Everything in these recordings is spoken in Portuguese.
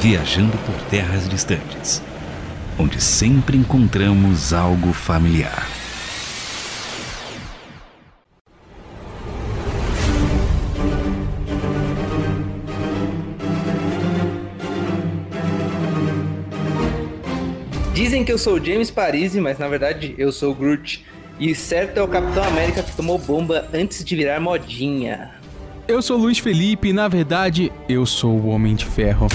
viajando por terras distantes, onde sempre encontramos algo familiar. Dizem que eu sou o James Parisi, mas na verdade eu sou o Groot. E certo é o Capitão América que tomou bomba antes de virar modinha. Eu sou Luiz Felipe e na verdade eu sou o Homem de Ferro.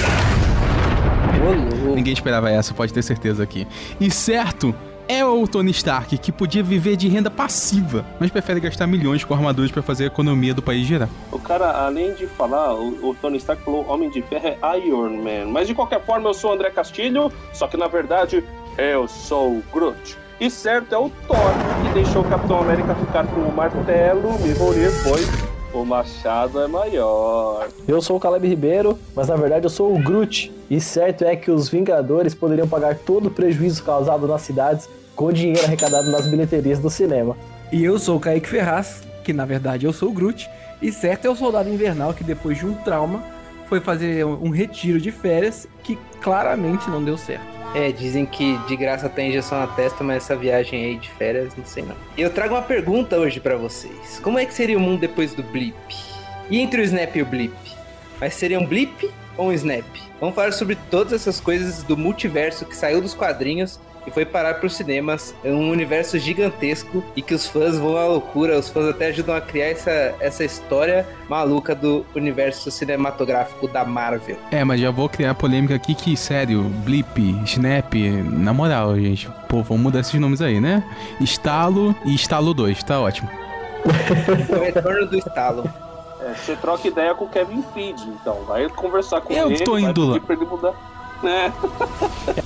Ninguém esperava essa, pode ter certeza aqui. E certo é o Tony Stark que podia viver de renda passiva, mas prefere gastar milhões com armaduras para fazer a economia do país girar. O cara, além de falar, o, o Tony Stark falou Homem de Ferro é Iron Man. Mas de qualquer forma, eu sou o André Castilho, só que na verdade eu sou o Groot. E certo é o Thor, que deixou o Capitão América ficar com o martelo, Mjolnir, pois o machado é maior. Eu sou o Caleb Ribeiro, mas na verdade eu sou o Groot. E certo é que os Vingadores poderiam pagar todo o prejuízo causado nas cidades com o dinheiro arrecadado nas bilheterias do cinema. E eu sou o Kaique Ferraz, que na verdade eu sou o Groot. E certo é o soldado invernal que depois de um trauma foi fazer um retiro de férias que claramente não deu certo. É, dizem que de graça tem injeção na testa, mas essa viagem aí de férias, não sei não. Eu trago uma pergunta hoje pra vocês. Como é que seria o mundo depois do blip? E entre o snap e o blip? Mas seria um blip ou um snap? Vamos falar sobre todas essas coisas do multiverso que saiu dos quadrinhos e foi parar pros cinemas. É um universo gigantesco e que os fãs vão à loucura. Os fãs até ajudam a criar essa, essa história maluca do universo cinematográfico da Marvel. É, mas já vou criar polêmica aqui que, sério, Blip, Snap, na moral, gente, pô, vamos mudar esses nomes aí, né? Estalo e Estalo 2, tá ótimo. O retorno do estalo. É, você troca ideia com o Kevin Feige, então. Vai conversar com Eu ele. tô vai indo lá. pedir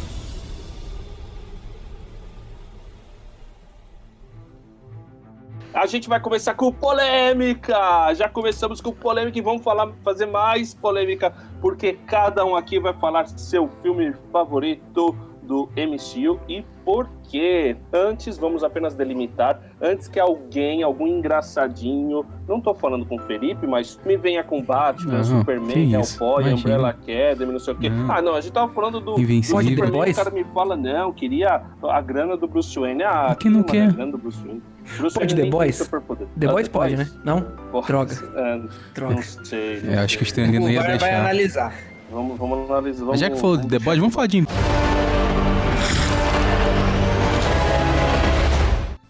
A gente vai começar com polêmica! Já começamos com polêmica e vamos falar, fazer mais polêmica, porque cada um aqui vai falar seu filme favorito do MCU e por quê. Antes, vamos apenas delimitar, antes que alguém, algum engraçadinho, não tô falando com o Felipe, mas me venha com Batman, Não, Superman, Hellboy. Umbrella Academy, não sei o quê. Não. Ah, não, a gente tava falando do, do Invencível. Superman, The o Boys? cara me fala, não, queria a grana do Bruce Wayne. Ah, Quem não mano, quer? A grana do Bruce Wayne. Bruce Pode The Boys? The Ah, Boys pode, né? Não? Porra, Droga. é, Droga. Não sei. não É, acho que o. Stan Lee não ia VAR vai deixar. analisar. Vamos, vamos analisar. Vamos, já que falou de The Boys, vamos falar de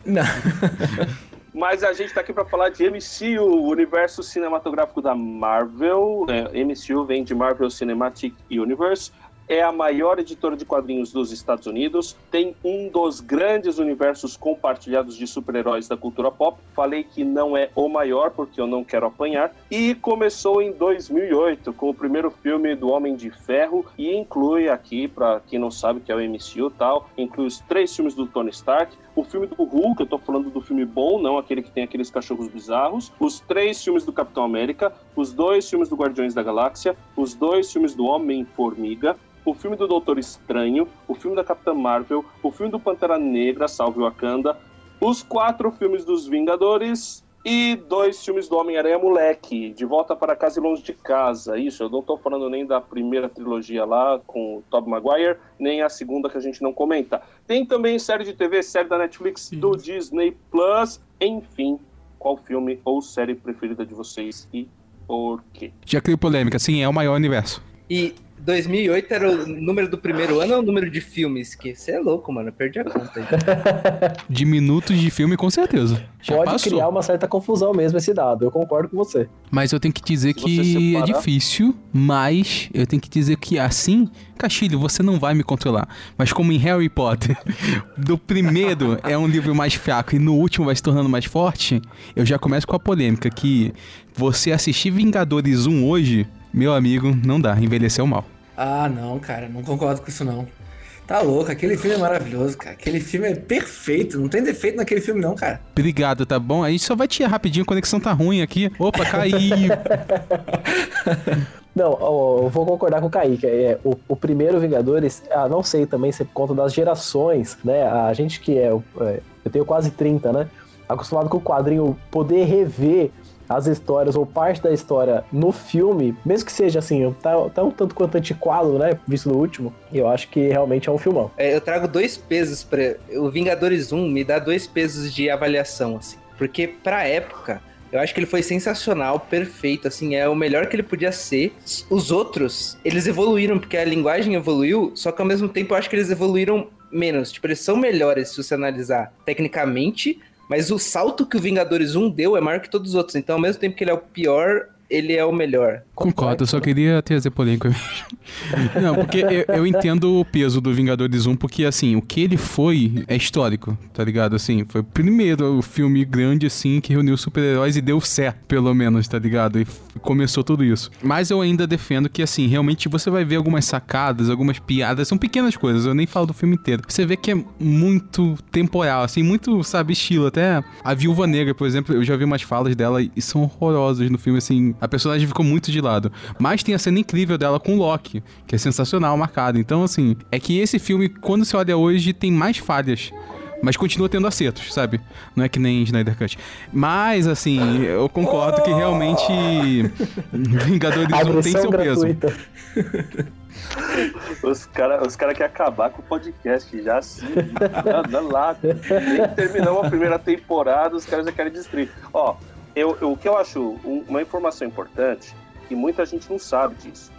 Não. Mas a gente tá aqui pra falar de MCU, o universo cinematográfico da Marvel. É, MCU vem de Marvel Cinematic Universe. É a maior editora de quadrinhos dos Estados Unidos. Tem um dos grandes universos compartilhados de super-heróis da cultura pop. Falei que não é o maior porque eu não quero apanhar. E começou em 2008 com o primeiro filme do Homem de Ferro e inclui aqui, pra quem não sabe que é o MCU tal, inclui os três filmes do Tony Stark, o filme do Hulk, eu tô falando do filme bom, não aquele que tem aqueles cachorros bizarros, os três filmes do Capitão América, os dois filmes do Guardiões da Galáxia, os dois filmes do Homem-Formiga, o filme do Doutor Estranho, o filme da Capitã Marvel, o filme do Pantera Negra, Salve Wakanda, os quatro filmes dos Vingadores e dois filmes do Homem-Aranha Moleque, De Volta para Casa e Longe de Casa. Isso, eu não tô falando nem da primeira trilogia lá com o Tobey Maguire, nem a segunda que a gente não comenta. Tem também série de TV, série da Netflix, do Disney Plus, enfim, qual filme ou série preferida de vocês e por quê? Já criou polêmica, sim, é o maior universo. E 2008 era o número do primeiro ano ou o número de filmes? Que você é louco, mano. Eu perdi a conta. De minutos de filme, com certeza. Já Pode passou. criar uma certa confusão mesmo esse dado, eu concordo com você. Mas eu tenho que dizer Se que você é separar- difícil, mas eu tenho que dizer que assim, Castilho, você não vai me controlar. Mas como em Harry Potter, do primeiro é um livro mais fraco e no último vai se tornando mais forte, eu já começo com a polêmica que você assistir Vingadores 1 hoje, meu amigo, não dá, envelheceu mal. Ah, não, cara, não concordo com isso não. Tá louco, aquele filme é maravilhoso, cara. Aquele filme é perfeito, não tem defeito naquele filme não, cara. Obrigado, tá bom? A gente só vai tirar rapidinho, a conexão tá ruim aqui. Opa, caiu. Não, eu vou concordar com o Kaique. É, o, o primeiro Vingadores, ah, não sei também se é por conta das gerações, né? A gente que é, é, Eu tenho quase 30, né? acostumado com o quadrinho, poder rever as histórias ou parte da história no filme, mesmo que seja assim, tá, tá um tanto quanto antiquado, né? Visto no último, eu acho que realmente é um filmão. É, eu trago dois pesos para O Vingadores 1 me dá dois pesos de avaliação, assim. Porque pra época, eu acho que ele foi sensacional, perfeito, assim, é o melhor que ele podia ser. Os outros, eles evoluíram, porque a linguagem evoluiu, só que ao mesmo tempo eu acho que eles evoluíram menos. Tipo, eles são melhores se você analisar tecnicamente, mas o salto que o Vingadores 1 deu é maior que todos os outros. Então, ao mesmo tempo que ele é o pior, ele é o melhor. Concordo, eu só queria trazer polêmica. Não, porque eu, eu, entendo o peso do Vingadores 1, porque assim, o que ele foi é histórico, tá ligado? Assim, foi o primeiro filme grande, assim, que reuniu super-heróis e deu certo, pelo menos, tá ligado? E começou tudo isso. Mas eu ainda defendo que, assim, realmente você vai ver algumas sacadas, algumas piadas, são pequenas coisas, eu nem falo do filme inteiro. Você vê que é muito temporal, assim, muito, sabe, estilo. Até a Viúva Negra, por exemplo, eu já vi umas falas dela e são horrorosas no filme, assim, a personagem ficou muito de lado. Mas tem a cena incrível dela com o Loki, que é sensacional, marcado. Então, assim, é que esse filme, quando você olha hoje, tem mais falhas. Mas continua tendo acertos, sabe? Não é que nem Snyder Cut. Mas, assim, eu concordo que realmente Vingadores 1 tem seu gratuita. peso. Os caras os cara querem acabar com o podcast já assim, dá lá. Nem terminamos a primeira temporada, os caras já querem destruir. Ó, eu, eu, o que eu acho uma informação importante, e muita gente não sabe disso.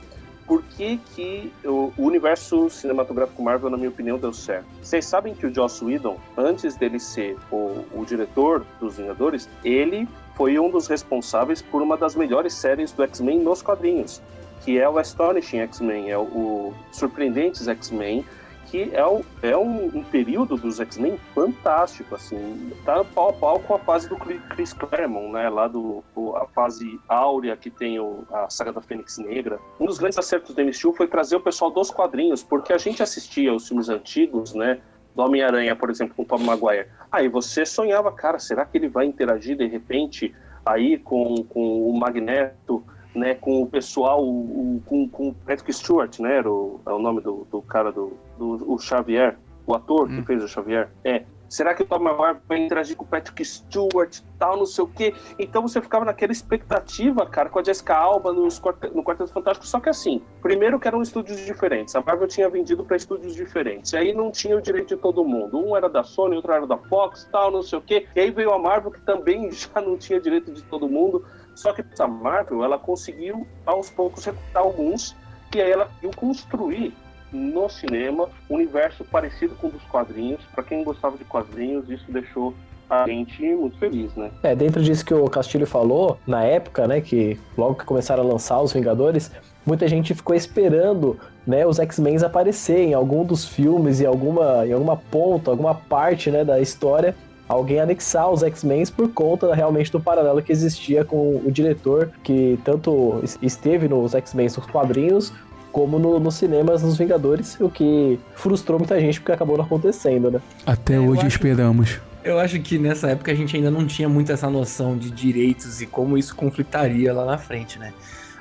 Por que, que o, o universo cinematográfico Marvel, na minha opinião, deu certo? Vocês sabem que o Joss Whedon, antes dele ser o, o diretor dos Vingadores, ele foi um dos responsáveis por uma das melhores séries do X-Men nos quadrinhos, que é o Astonishing X-Men, é o, o Surpreendentes X-Men, que é, o, é um, um período dos X-Men fantástico, assim, tá pau a pau com a fase do Chris Claremont, né, lá do a fase áurea que tem o, a saga da Fênix Negra. Um dos grandes acertos do MCU foi trazer o pessoal dos quadrinhos, porque a gente assistia os filmes antigos, né, do Homem-Aranha, por exemplo, com o Tom Maguire. Aí você sonhava, cara, será que ele vai interagir de repente aí com, com o Magneto, né, com o pessoal, o, com, com o Patrick Stewart, né, era o, é o nome do, do cara do, do o Xavier, o ator hum. que fez o Xavier. É, será que o Tom Maguire vai interagir com o Patrick Stewart tal, não sei o quê? Então você ficava naquela expectativa, cara, com a Jessica Alba nos, no Quarteto Fantástico, só que assim, primeiro que eram estúdios diferentes, a Marvel tinha vendido para estúdios diferentes, e aí não tinha o direito de todo mundo, um era da Sony, outro era da Fox, tal, não sei o quê, e aí veio a Marvel que também já não tinha direito de todo mundo, só que a Marvel, ela conseguiu aos poucos recrutar alguns, e aí ela conseguiu construir no cinema um universo parecido com o dos quadrinhos. Para quem gostava de quadrinhos, isso deixou a gente muito feliz, né? É, dentro disso que o Castilho falou, na época, né, que logo que começaram a lançar os Vingadores, muita gente ficou esperando, né, os X-Men aparecerem em algum dos filmes, em alguma, em alguma ponta, alguma parte, né, da história, alguém anexar os X-Men por conta realmente do paralelo que existia com o diretor que tanto esteve nos X-Men nos quadrinhos como no, nos cinemas nos Vingadores, o que frustrou muita gente porque acabou não acontecendo, né? Até é, hoje esperamos. Eu acho que nessa época a gente ainda não tinha muito essa noção de direitos e como isso conflitaria lá na frente, né?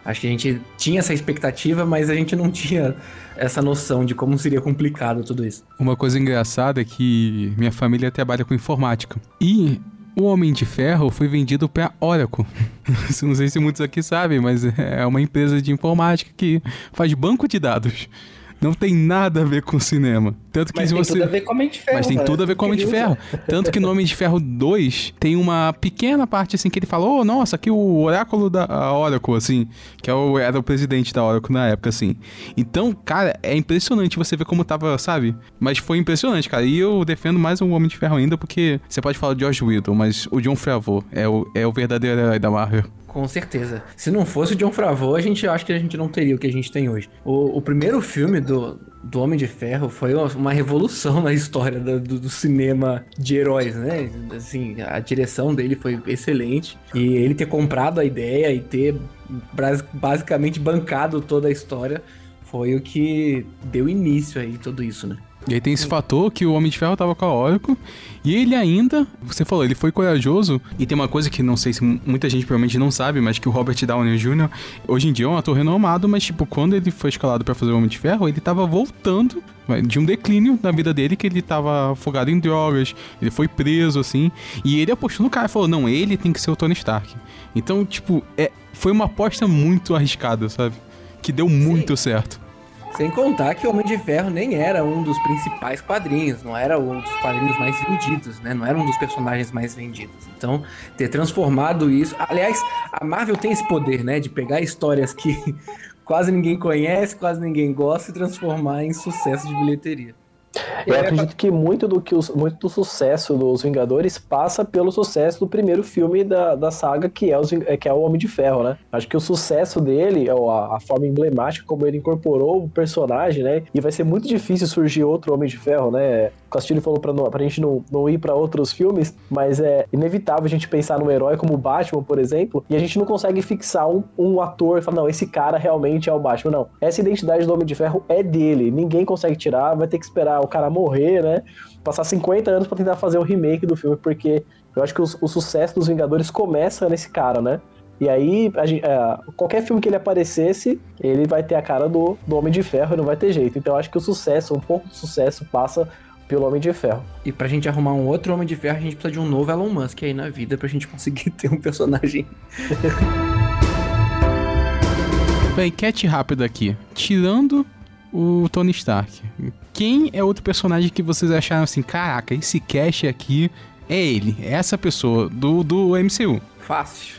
Acho que a gente tinha essa expectativa, mas a gente não tinha essa noção de como seria complicado tudo isso. Uma coisa engraçada é que minha família trabalha com informática. E o Homem de Ferro foi vendido para Oracle. Não sei se muitos aqui sabem, mas é uma empresa de informática que faz banco de dados. Não tem nada a ver com cinema. Tanto que Mas se tem você... tudo a ver com Homem de Ferro. Mas tem né? tudo a ver com Homem de Ferro. Tanto que no Homem de Ferro 2 tem uma pequena parte assim que ele falou: oh, nossa, aqui o oráculo da Oracle, assim, que é o, era o presidente da Oracle na época, assim. Então, cara, é impressionante você ver como tava, sabe? Mas foi impressionante, cara. E eu defendo mais o Homem de Ferro ainda, porque você pode falar de George Whedon, mas o John Favreau é o, é o verdadeiro herói da Marvel. Com certeza. Se não fosse o John Favreau, a gente acha que a gente não teria o que a gente tem hoje. O, o primeiro filme do, do Homem de Ferro foi uma revolução na história do, do, cinema de heróis, né? Assim, a direção dele foi excelente. E ele ter comprado a ideia e ter basicamente bancado toda a história foi o que deu início aí tudo isso, né? E aí tem esse fator que o Homem de Ferro tava caótico e ele ainda, você falou, ele foi corajoso e tem uma coisa que não sei se muita gente provavelmente não sabe, mas que o Robert Downey Jr. hoje em dia é um ator renomado, mas tipo, quando ele foi escalado para fazer o Homem de Ferro, ele tava voltando de um declínio na vida dele, que ele tava afogado em drogas, ele foi preso, assim, e ele apostou no cara, falou, não, ele tem que ser o Tony Stark. Então, tipo, é, foi uma aposta muito arriscada, sabe? Que deu muito Sim. certo. Sem contar que Homem de Ferro nem era um dos principais quadrinhos, não era um dos quadrinhos mais vendidos, né? Não era um dos personagens mais vendidos. Então, ter transformado isso. Aliás, a Marvel tem esse poder, né? De pegar histórias que quase ninguém conhece, quase ninguém gosta e transformar em sucesso de bilheteria. Eu é, acredito que muito do, que os, muito do sucesso dos Vingadores passa pelo sucesso do primeiro filme da, da saga, que é, os, que é o Homem de Ferro, né? Acho que o sucesso dele, a, a forma emblemática como ele incorporou o personagem, né? E vai ser muito difícil surgir outro Homem de Ferro, né? O Castilho falou pra, não, pra gente não, não ir para outros filmes, mas é inevitável a gente pensar num herói como o Batman, por exemplo, e a gente não consegue fixar um, um ator e falar, não, esse cara realmente é o Batman. Não, essa identidade do Homem de Ferro é dele, ninguém consegue tirar, vai ter que esperar o cara morrer, né? Passar 50 anos para tentar fazer o remake do filme, porque eu acho que o, o sucesso dos Vingadores começa nesse cara, né? E aí, gente, é, qualquer filme que ele aparecesse, ele vai ter a cara do, do Homem de Ferro e não vai ter jeito. Então eu acho que o sucesso, um pouco do sucesso, passa pelo Homem de Ferro. E pra gente arrumar um outro Homem de Ferro, a gente precisa de um novo Elon Musk aí na vida pra gente conseguir ter um personagem. Bem, cat rápido aqui. Tirando o Tony Stark, quem é outro personagem que vocês acharam assim, caraca, esse Cash aqui é ele, é essa pessoa do, do MCU? Fácil,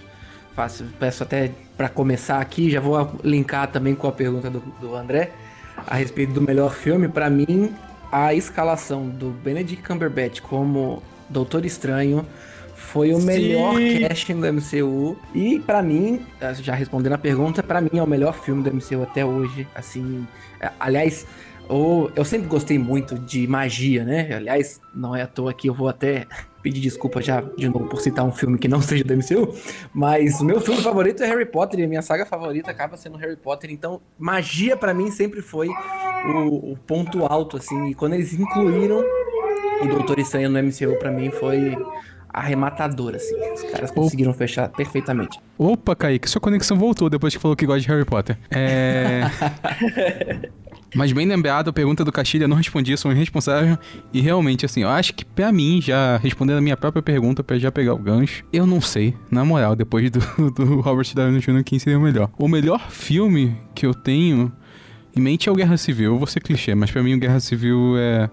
fácil. Peço até para começar aqui, já vou linkar também com a pergunta do, do André a respeito do melhor filme. Para mim, a escalação do Benedict Cumberbatch como Doutor Estranho foi o Sim. melhor casting do MCU e para mim, já respondendo a pergunta, para mim é o melhor filme do MCU até hoje, assim, é, aliás, eu, eu sempre gostei muito de magia, né? Aliás, não é à toa que eu vou até pedir desculpa já de novo por citar um filme que não seja do MCU, mas o meu filme favorito é Harry Potter e a minha saga favorita acaba sendo Harry Potter, então magia para mim sempre foi o, o, ponto alto, assim, e quando eles incluíram o Doutor Estranho no MCU para mim foi arrematador, assim. Os caras conseguiram Opa. fechar perfeitamente. Opa, Kaique, sua conexão voltou depois que falou que gosta de Harry Potter. É. Mas bem lembrado, a pergunta do Castilha não respondi, sou irresponsável. E realmente, assim, eu acho que pra mim, já respondendo a minha própria pergunta, pra já pegar o gancho, eu não sei, na moral, depois do, do Robert Downey Jr., quem seria o melhor. O melhor filme que eu tenho em mente é o Guerra Civil. Eu vou ser clichê, mas pra mim o Guerra Civil é,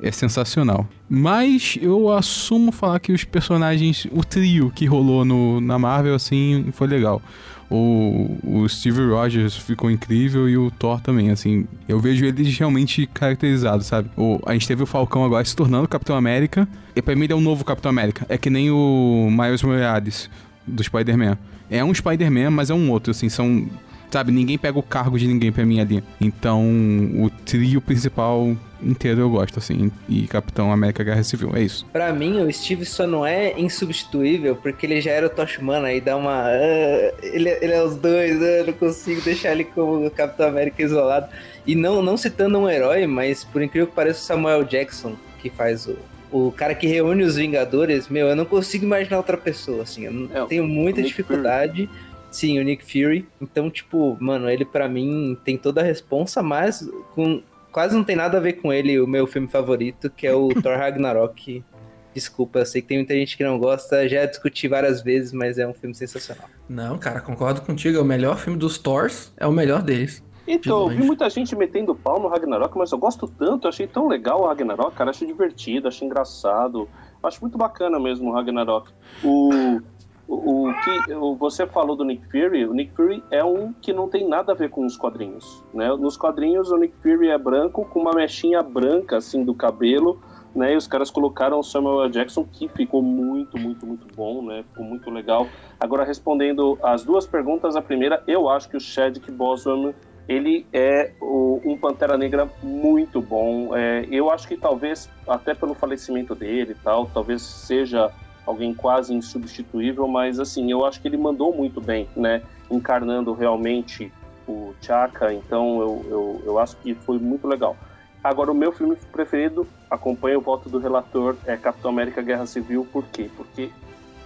é sensacional. Mas eu assumo falar que os personagens, o trio que rolou no, na Marvel, assim, foi legal. O, o Steve Rogers ficou incrível e o Thor também, assim. Eu vejo eles realmente caracterizados, sabe? O, a gente teve o Falcão agora se tornando Capitão América. E pra mim ele é um novo Capitão América. É que nem o Miles Morales do Spider-Man. É um Spider-Man, mas é um outro, assim. São Sabe, ninguém pega o cargo de ninguém pra mim ali. Então, o trio principal inteiro eu gosto, assim. E Capitão América Guerra Civil, é isso. Pra mim, o Steve só não é insubstituível porque ele já era o Toshman, aí dá uma. Uh, ele, ele é os dois, uh, eu não consigo deixar ele como Capitão América isolado. E não, não citando um herói, mas por incrível que pareça, o Samuel Jackson, que faz o, o cara que reúne os Vingadores, meu, eu não consigo imaginar outra pessoa, assim. Eu é, tenho muita dificuldade. Fury. Sim, o Nick Fury. Então, tipo, mano, ele para mim tem toda a responsa, mas com quase não tem nada a ver com ele, o meu filme favorito, que é o Thor Ragnarok. Desculpa, eu sei que tem muita gente que não gosta, já discuti várias vezes, mas é um filme sensacional. Não, cara, concordo contigo, é o melhor filme dos Thors, é o melhor deles. Então, eu vi muita gente metendo pau no Ragnarok, mas eu gosto tanto, eu achei tão legal o Ragnarok, cara, achei divertido, achei engraçado, acho muito bacana mesmo o Ragnarok. O, o, o que você falou do Nick Fury, o Nick Fury é um que não tem nada a ver com os quadrinhos, né? Nos quadrinhos o Nick Fury é branco com uma mechinha branca assim do cabelo, né? E os caras colocaram o Samuel Jackson que ficou muito, muito, muito bom, né? Ficou muito legal. Agora respondendo as duas perguntas, a primeira, eu acho que o Chadwick Boseman ele é o, um Pantera Negra muito bom. É, eu acho que talvez até pelo falecimento dele e tal, talvez seja alguém quase insubstituível, mas assim, eu acho que ele mandou muito bem, né? Encarnando realmente o Chaka, então eu, eu, eu acho que foi muito legal. Agora, o meu filme preferido, acompanha o voto do relator, é Capitão América Guerra Civil. Por quê? Porque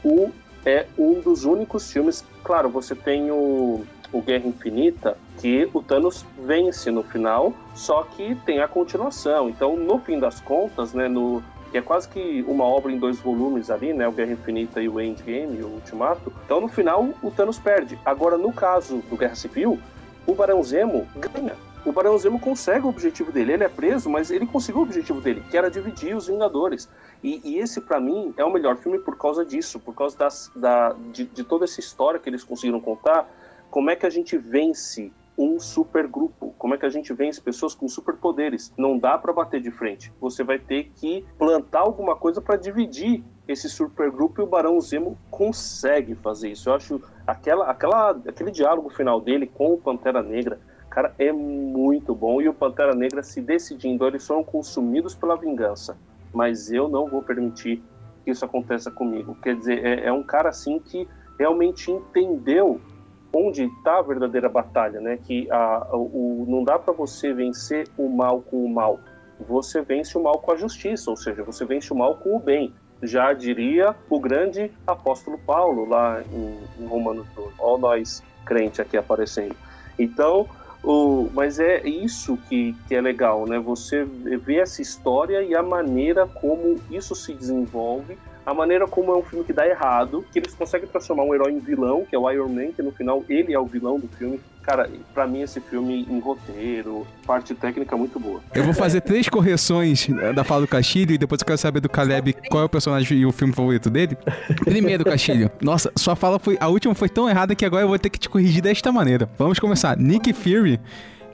o é um dos únicos filmes. Claro, você tem o, o Guerra Infinita, que o Thanos vence no final, só que tem a continuação. Então, no fim das contas, né, no, que é quase que uma obra em dois volumes ali, né? O Guerra Infinita e o Endgame, o Ultimato. Então, no final, o Thanos perde. Agora, no caso do Guerra Civil, o Barão Zemo ganha. O Barão Zemo consegue o objetivo dele. Ele é preso, mas ele conseguiu o objetivo dele, que era dividir os Vingadores. E, e esse, para mim, é o melhor filme por causa disso, por causa das, da, de, de toda essa história que eles conseguiram contar. Como é que a gente vence um super grupo. Como é que a gente vence pessoas com superpoderes? Não dá para bater de frente. Você vai ter que plantar alguma coisa para dividir esse supergrupo e o Barão Zemo consegue fazer isso. Eu acho aquela, aquela, aquele diálogo final dele com o Pantera Negra, cara, é muito bom. E o Pantera Negra se decidindo, eles foram consumidos pela vingança. Mas eu não vou permitir que isso aconteça comigo. Quer dizer, é, é um cara assim que realmente entendeu onde está a verdadeira batalha, né? Que a, o, não dá para você vencer o mal com o mal. Você vence o mal com a justiça, ou seja, você vence o mal com o bem. Já diria o grande apóstolo Paulo lá em, em Romanos 12. Olha nós crente aqui aparecendo. Então, o, mas é isso que, que é legal, né? Você vê essa história e a maneira como isso se desenvolve a maneira como é um filme que dá errado, que eles conseguem transformar um herói em vilão, que é o Iron Man, que no final ele é o vilão do filme. Cara, para mim esse filme em roteiro, parte técnica muito boa. Eu vou fazer três correções da fala do Castilho e depois eu quero saber do Caleb qual é o personagem e o filme favorito dele. Primeiro, Castilho. Nossa, sua fala foi. A última foi tão errada que agora eu vou ter que te corrigir desta maneira. Vamos começar. Nick Fury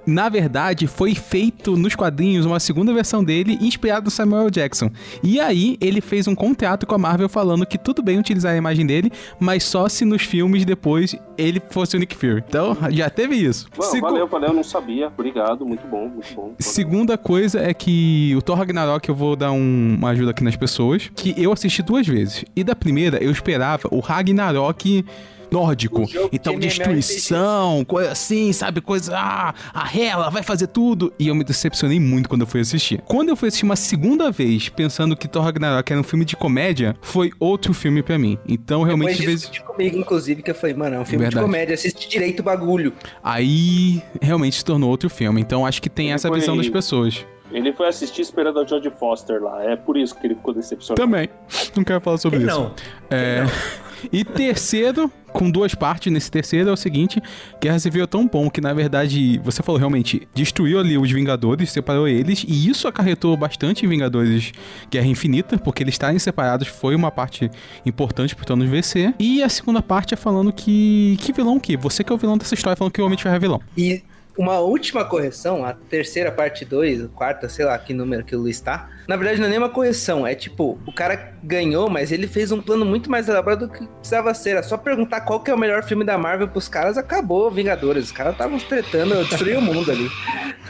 na verdade, foi feito nos quadrinhos uma segunda versão dele, inspirado no Samuel Jackson. E aí, ele fez um contrato com a Marvel falando que tudo bem utilizar a imagem dele, mas só se nos filmes depois ele fosse o Nick Fury. Então, já teve isso. Não, Segu... Valeu, valeu, eu não sabia. Obrigado, muito bom, muito bom. Valeu. Segunda coisa é que o Thor Ragnarok, eu vou dar um, uma ajuda aqui nas pessoas, que eu assisti duas vezes. E da primeira, eu esperava o Ragnarok nórdico. Então, destruição, coisa assim, sabe? Coisa. Ah, a Hela vai fazer tudo. E eu me decepcionei muito quando eu fui assistir. Quando eu fui assistir uma segunda vez, pensando que Thor Ragnarok era um filme de comédia, foi outro filme para mim. Então, realmente. Depois vezes... comigo, inclusive, que eu falei, mano, é um filme Verdade. de comédia, assiste direito o bagulho. Aí, realmente se tornou outro filme. Então, acho que tem essa visão das pessoas. Ele foi assistir esperando a Jodie Foster lá. É por isso que ele ficou decepcionado. Também. Não quero falar sobre Quem isso. Não. É. Não. E terceiro, com duas partes nesse terceiro, é o seguinte: Guerra Civil é tão bom que, na verdade, você falou realmente, destruiu ali os Vingadores, separou eles, e isso acarretou bastante em Vingadores Guerra Infinita, porque eles estarem separados foi uma parte importante pro Thanos vencer. E a segunda parte é falando que. Que vilão que? Você que é o vilão dessa história, falando que o Homem de Ferro é vilão. E uma última correção, a terceira parte 2, quarta, sei lá que número que o Luiz tá. Na verdade, não é nem uma correção, é tipo, o cara ganhou, mas ele fez um plano muito mais elaborado do que precisava ser. É só perguntar qual que é o melhor filme da Marvel pros caras, acabou Vingadores. Os caras estavam tretando, destruiu o mundo ali.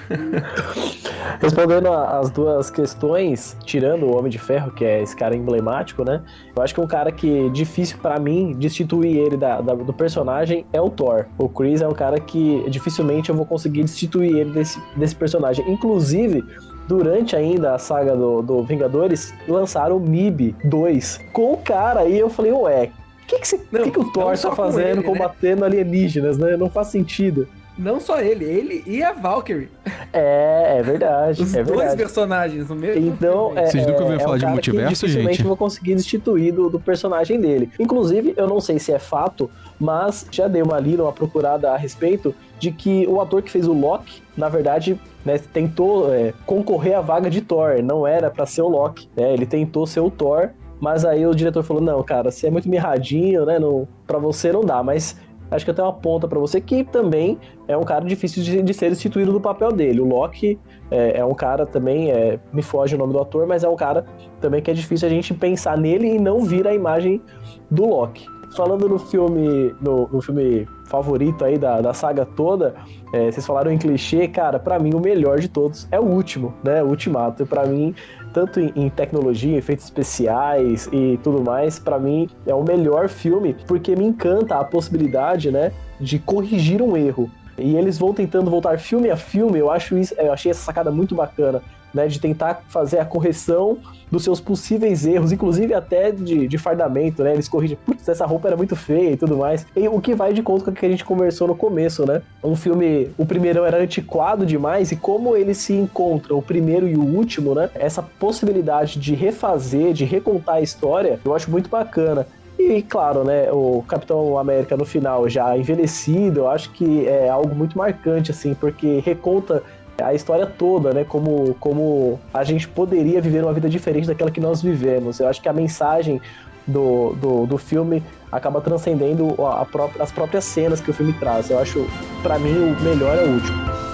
Respondendo as duas questões, tirando o Homem de Ferro, que é esse cara emblemático, né? Eu acho que um cara que difícil para mim destituir ele da, da, do personagem é o Thor. O Chris é um cara que dificilmente eu vou conseguir destituir ele desse, desse personagem. Inclusive, durante ainda a saga do, do Vingadores, lançaram o MIB 2 com o cara. E eu falei, ué, o que, que, que, que, o Thor tá fazendo ele, né? combatendo né? alienígenas, né? Não faz sentido. Não só ele, ele e a Valkyrie. É, é verdade. Os é dois verdade. personagens no mesmo. Então, é, Vocês nunca ouviram é, falar um de multiverso, dificilmente gente? vou conseguir destituir do, do, personagem dele. Inclusive, eu não sei se é fato, mas já dei uma lida, uma procurada a respeito de que o ator que fez o Loki, na verdade, né, tentou é, concorrer à vaga de Thor. Não era para ser o Loki. Né, ele tentou ser o Thor. Mas aí o diretor falou: não, cara, você é muito mirradinho, né? Não, pra você não dá. Mas acho que até uma ponta para você, que também é um cara difícil de, de ser destituído do papel dele. O Loki é, é, um cara também, é, me foge o nome do ator, mas é um cara também que é difícil a gente pensar nele e não vir a imagem do Loki. Falando no filme, no, no filme favorito aí da, da saga toda, é, vocês falaram em clichê, cara, para mim o melhor de todos é o último, né? O Ultimato. Para mim, tanto em, em, tecnologia, efeitos especiais e tudo mais, para mim é o melhor filme porque me encanta a possibilidade, né, de corrigir um erro. E eles vão tentando voltar filme a filme, eu acho isso, eu achei essa sacada muito bacana né, de tentar fazer a correção dos seus possíveis erros, inclusive até de, de fardamento, né? Eles corrigem, putz, essa roupa era muito feia e tudo mais. E o que vai de conta com o que a gente conversou no começo, né? Um filme, o primeiro era antiquado demais e como eles se encontram, o primeiro e o último, né? Essa possibilidade de refazer, de recontar a história, eu acho muito bacana. E claro, né, o Capitão América no final já envelhecido, eu acho que é algo muito marcante assim, porque reconta a história toda, né? Como, como a gente poderia viver uma vida diferente daquela que nós vivemos. Eu acho que a mensagem do, do, do filme acaba transcendendo a, a as próprias cenas que o filme traz. Eu acho, para mim, o melhor é o último.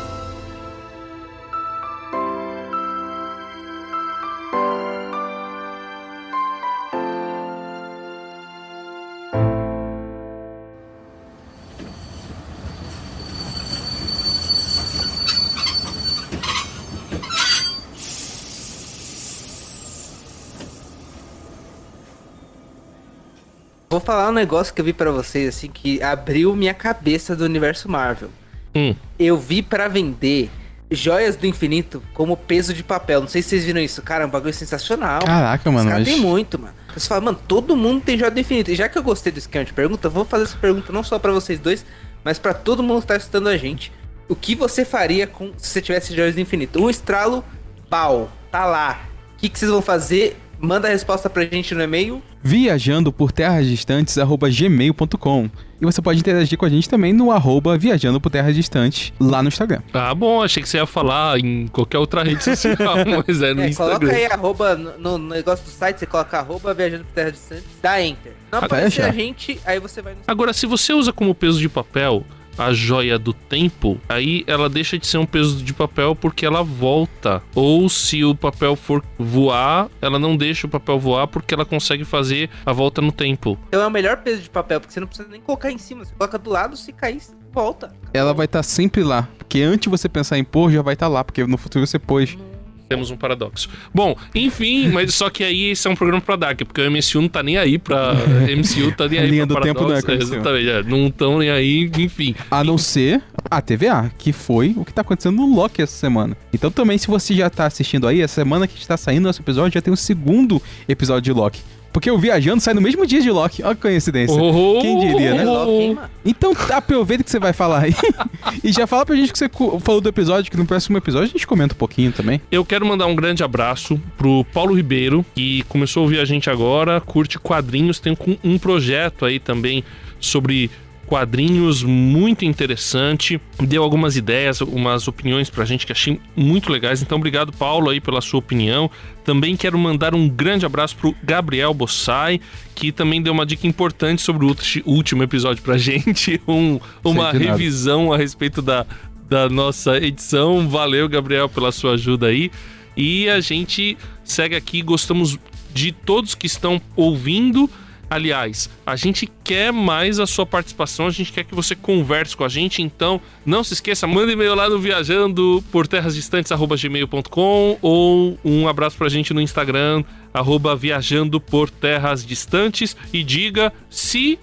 Vou falar um negócio que eu vi para vocês, assim, que abriu minha cabeça do universo Marvel. Hum. Eu vi para vender joias do infinito como peso de papel. Não sei se vocês viram isso. Cara, é um bagulho sensacional. Caraca, mano. Os Mas... tem muito, mano. Você fala, mano, todo mundo tem joia do infinito. E já que eu gostei do esquema de pergunta, eu vou fazer essa pergunta não só para vocês dois, mas para todo mundo que tá assistindo a gente. O que você faria com se você tivesse joias do infinito? Um estralo, pau, tá lá. O que, que vocês vão fazer? Manda a resposta pra gente no e-mail viajando por terras distantes gmail.com e você pode interagir com a gente também no arroba viajando por terras distantes lá no Instagram. Ah, bom, achei que você ia falar em qualquer outra rede social, mas é no é, Instagram. Coloca aí arroba no, no, negócio do site, você coloca arroba viajando por terras distantes, dá enter. Não aparecer a gente, aí você vai no... Agora, se você usa como peso de papel, a joia do tempo, aí ela deixa de ser um peso de papel porque ela volta. Ou se o papel for voar, ela não deixa o papel voar porque ela consegue fazer a volta no tempo. Então é o melhor peso de papel, porque você não precisa nem colocar em cima. Você coloca do lado, se cair, volta. Ela vai estar tá sempre lá. Porque antes de você pensar em pôr, já vai estar tá lá. Porque no futuro você pôs. Não temos um paradoxo. Bom, enfim, mas só que aí esse é um programa pra Dark, porque o MCU não tá nem aí pra. MCU tá nem aí linha pra do tempo não é, Exatamente, é, não estão nem aí, enfim. A não ser a TVA, que foi o que tá acontecendo no Loki essa semana. Então também, se você já tá assistindo aí, essa semana que está saindo nosso episódio, já tem o segundo episódio de Loki. Porque o Viajando sai no mesmo dia de Loki. Olha que coincidência. Oh, Quem diria, né? Oh, então aproveita que você vai falar aí. e já fala pra gente que você falou do episódio, que no próximo episódio a gente comenta um pouquinho também. Eu quero mandar um grande abraço pro Paulo Ribeiro, que começou a ouvir a gente agora, curte quadrinhos, tem um projeto aí também sobre quadrinhos muito interessante, deu algumas ideias, umas opiniões pra gente que achei muito legais. Então, obrigado, Paulo, aí pela sua opinião. Também quero mandar um grande abraço pro Gabriel Bossai, que também deu uma dica importante sobre o último episódio pra gente, um, uma revisão a respeito da, da nossa edição. Valeu, Gabriel, pela sua ajuda aí. E a gente segue aqui, gostamos de todos que estão ouvindo Aliás, a gente quer mais a sua participação, a gente quer que você converse com a gente, então não se esqueça, manda e-mail lá no viajando por terrasdistantes@gmail.com ou um abraço pra gente no Instagram arroba viajando por terras distantes e diga se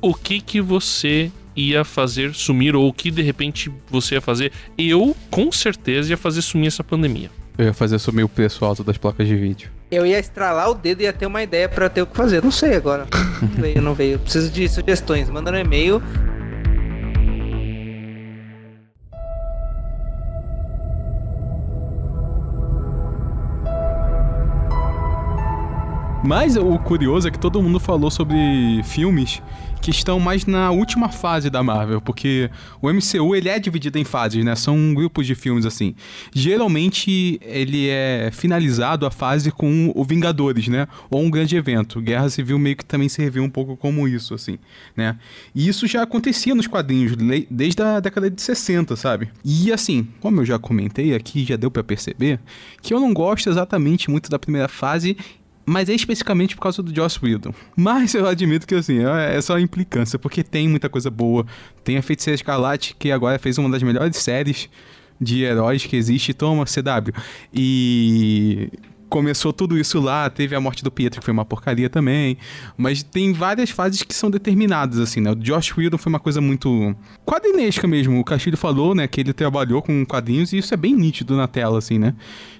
o que que você ia fazer sumir ou o que de repente você ia fazer. Eu, com certeza, ia fazer sumir essa pandemia. Eu ia fazer sumir o preço alto das placas de vídeo. Eu ia estralar o dedo e ia ter uma ideia para ter o que fazer. Não sei agora. Não veio, não veio. preciso de sugestões. Manda no e-mail. Mas o curioso é que todo mundo falou sobre filmes que estão mais na última fase da Marvel, porque o MCU ele é dividido em fases, né? São grupos de filmes assim. Geralmente ele é finalizado a fase com o Vingadores, né? Ou um grande evento. Guerra Civil meio que também serviu um pouco como isso, assim, né? E isso já acontecia nos quadrinhos desde a década de 60, sabe? E assim, como eu já comentei aqui, já deu para perceber que eu não gosto exatamente muito da primeira fase mas é especificamente por causa do Joss Whedon. Mas eu admito que, assim, é, é só implicância, porque tem muita coisa boa. Tem a Feiticeira Escarlate, que agora fez uma das melhores séries de heróis que existe. Toma, CW. E começou tudo isso lá, teve a morte do Pietro, que foi uma porcaria também. Mas tem várias fases que são determinadas, assim, né? O Josh Whedon foi uma coisa muito quadrinesca mesmo. O Castilho falou, né, que ele trabalhou com quadrinhos e isso é bem nítido na tela, assim, né?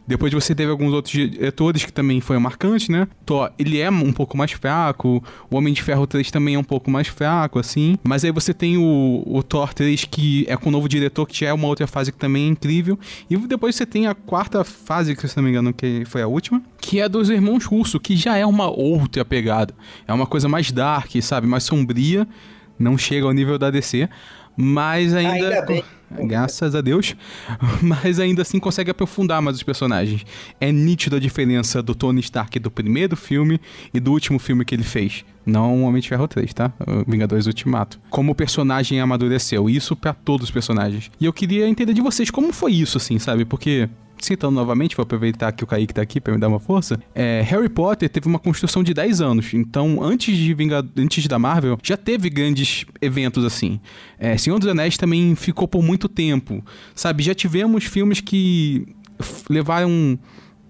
Depois você teve alguns outros diretores que também foi marcante, né? Thor, ele é um pouco mais fraco. O Homem de Ferro 3 também é um pouco mais fraco, assim. Mas aí você tem o, o Thor 3, que é com o novo diretor, que já é uma outra fase que também é incrível. E depois você tem a quarta fase, que se não me engano, que foi a última, que é dos Irmãos Russo, que já é uma outra pegada. É uma coisa mais dark, sabe? Mais sombria. Não chega ao nível da DC. Mas ainda. Ainda bem. Graças a Deus. Mas ainda assim consegue aprofundar mais os personagens. É nítido a diferença do Tony Stark do primeiro filme e do último filme que ele fez. Não Homem de Ferro 3, tá? Vingadores Ultimato. Como o personagem amadureceu. Isso para todos os personagens. E eu queria entender de vocês como foi isso, assim, sabe? Porque citando novamente, vou aproveitar que o Kaique tá aqui pra me dar uma força. É, Harry Potter teve uma construção de 10 anos. Então, antes de Vingad antes da Marvel, já teve grandes eventos assim. É, Senhor dos Anéis também ficou por muito tempo. Sabe, já tivemos filmes que levaram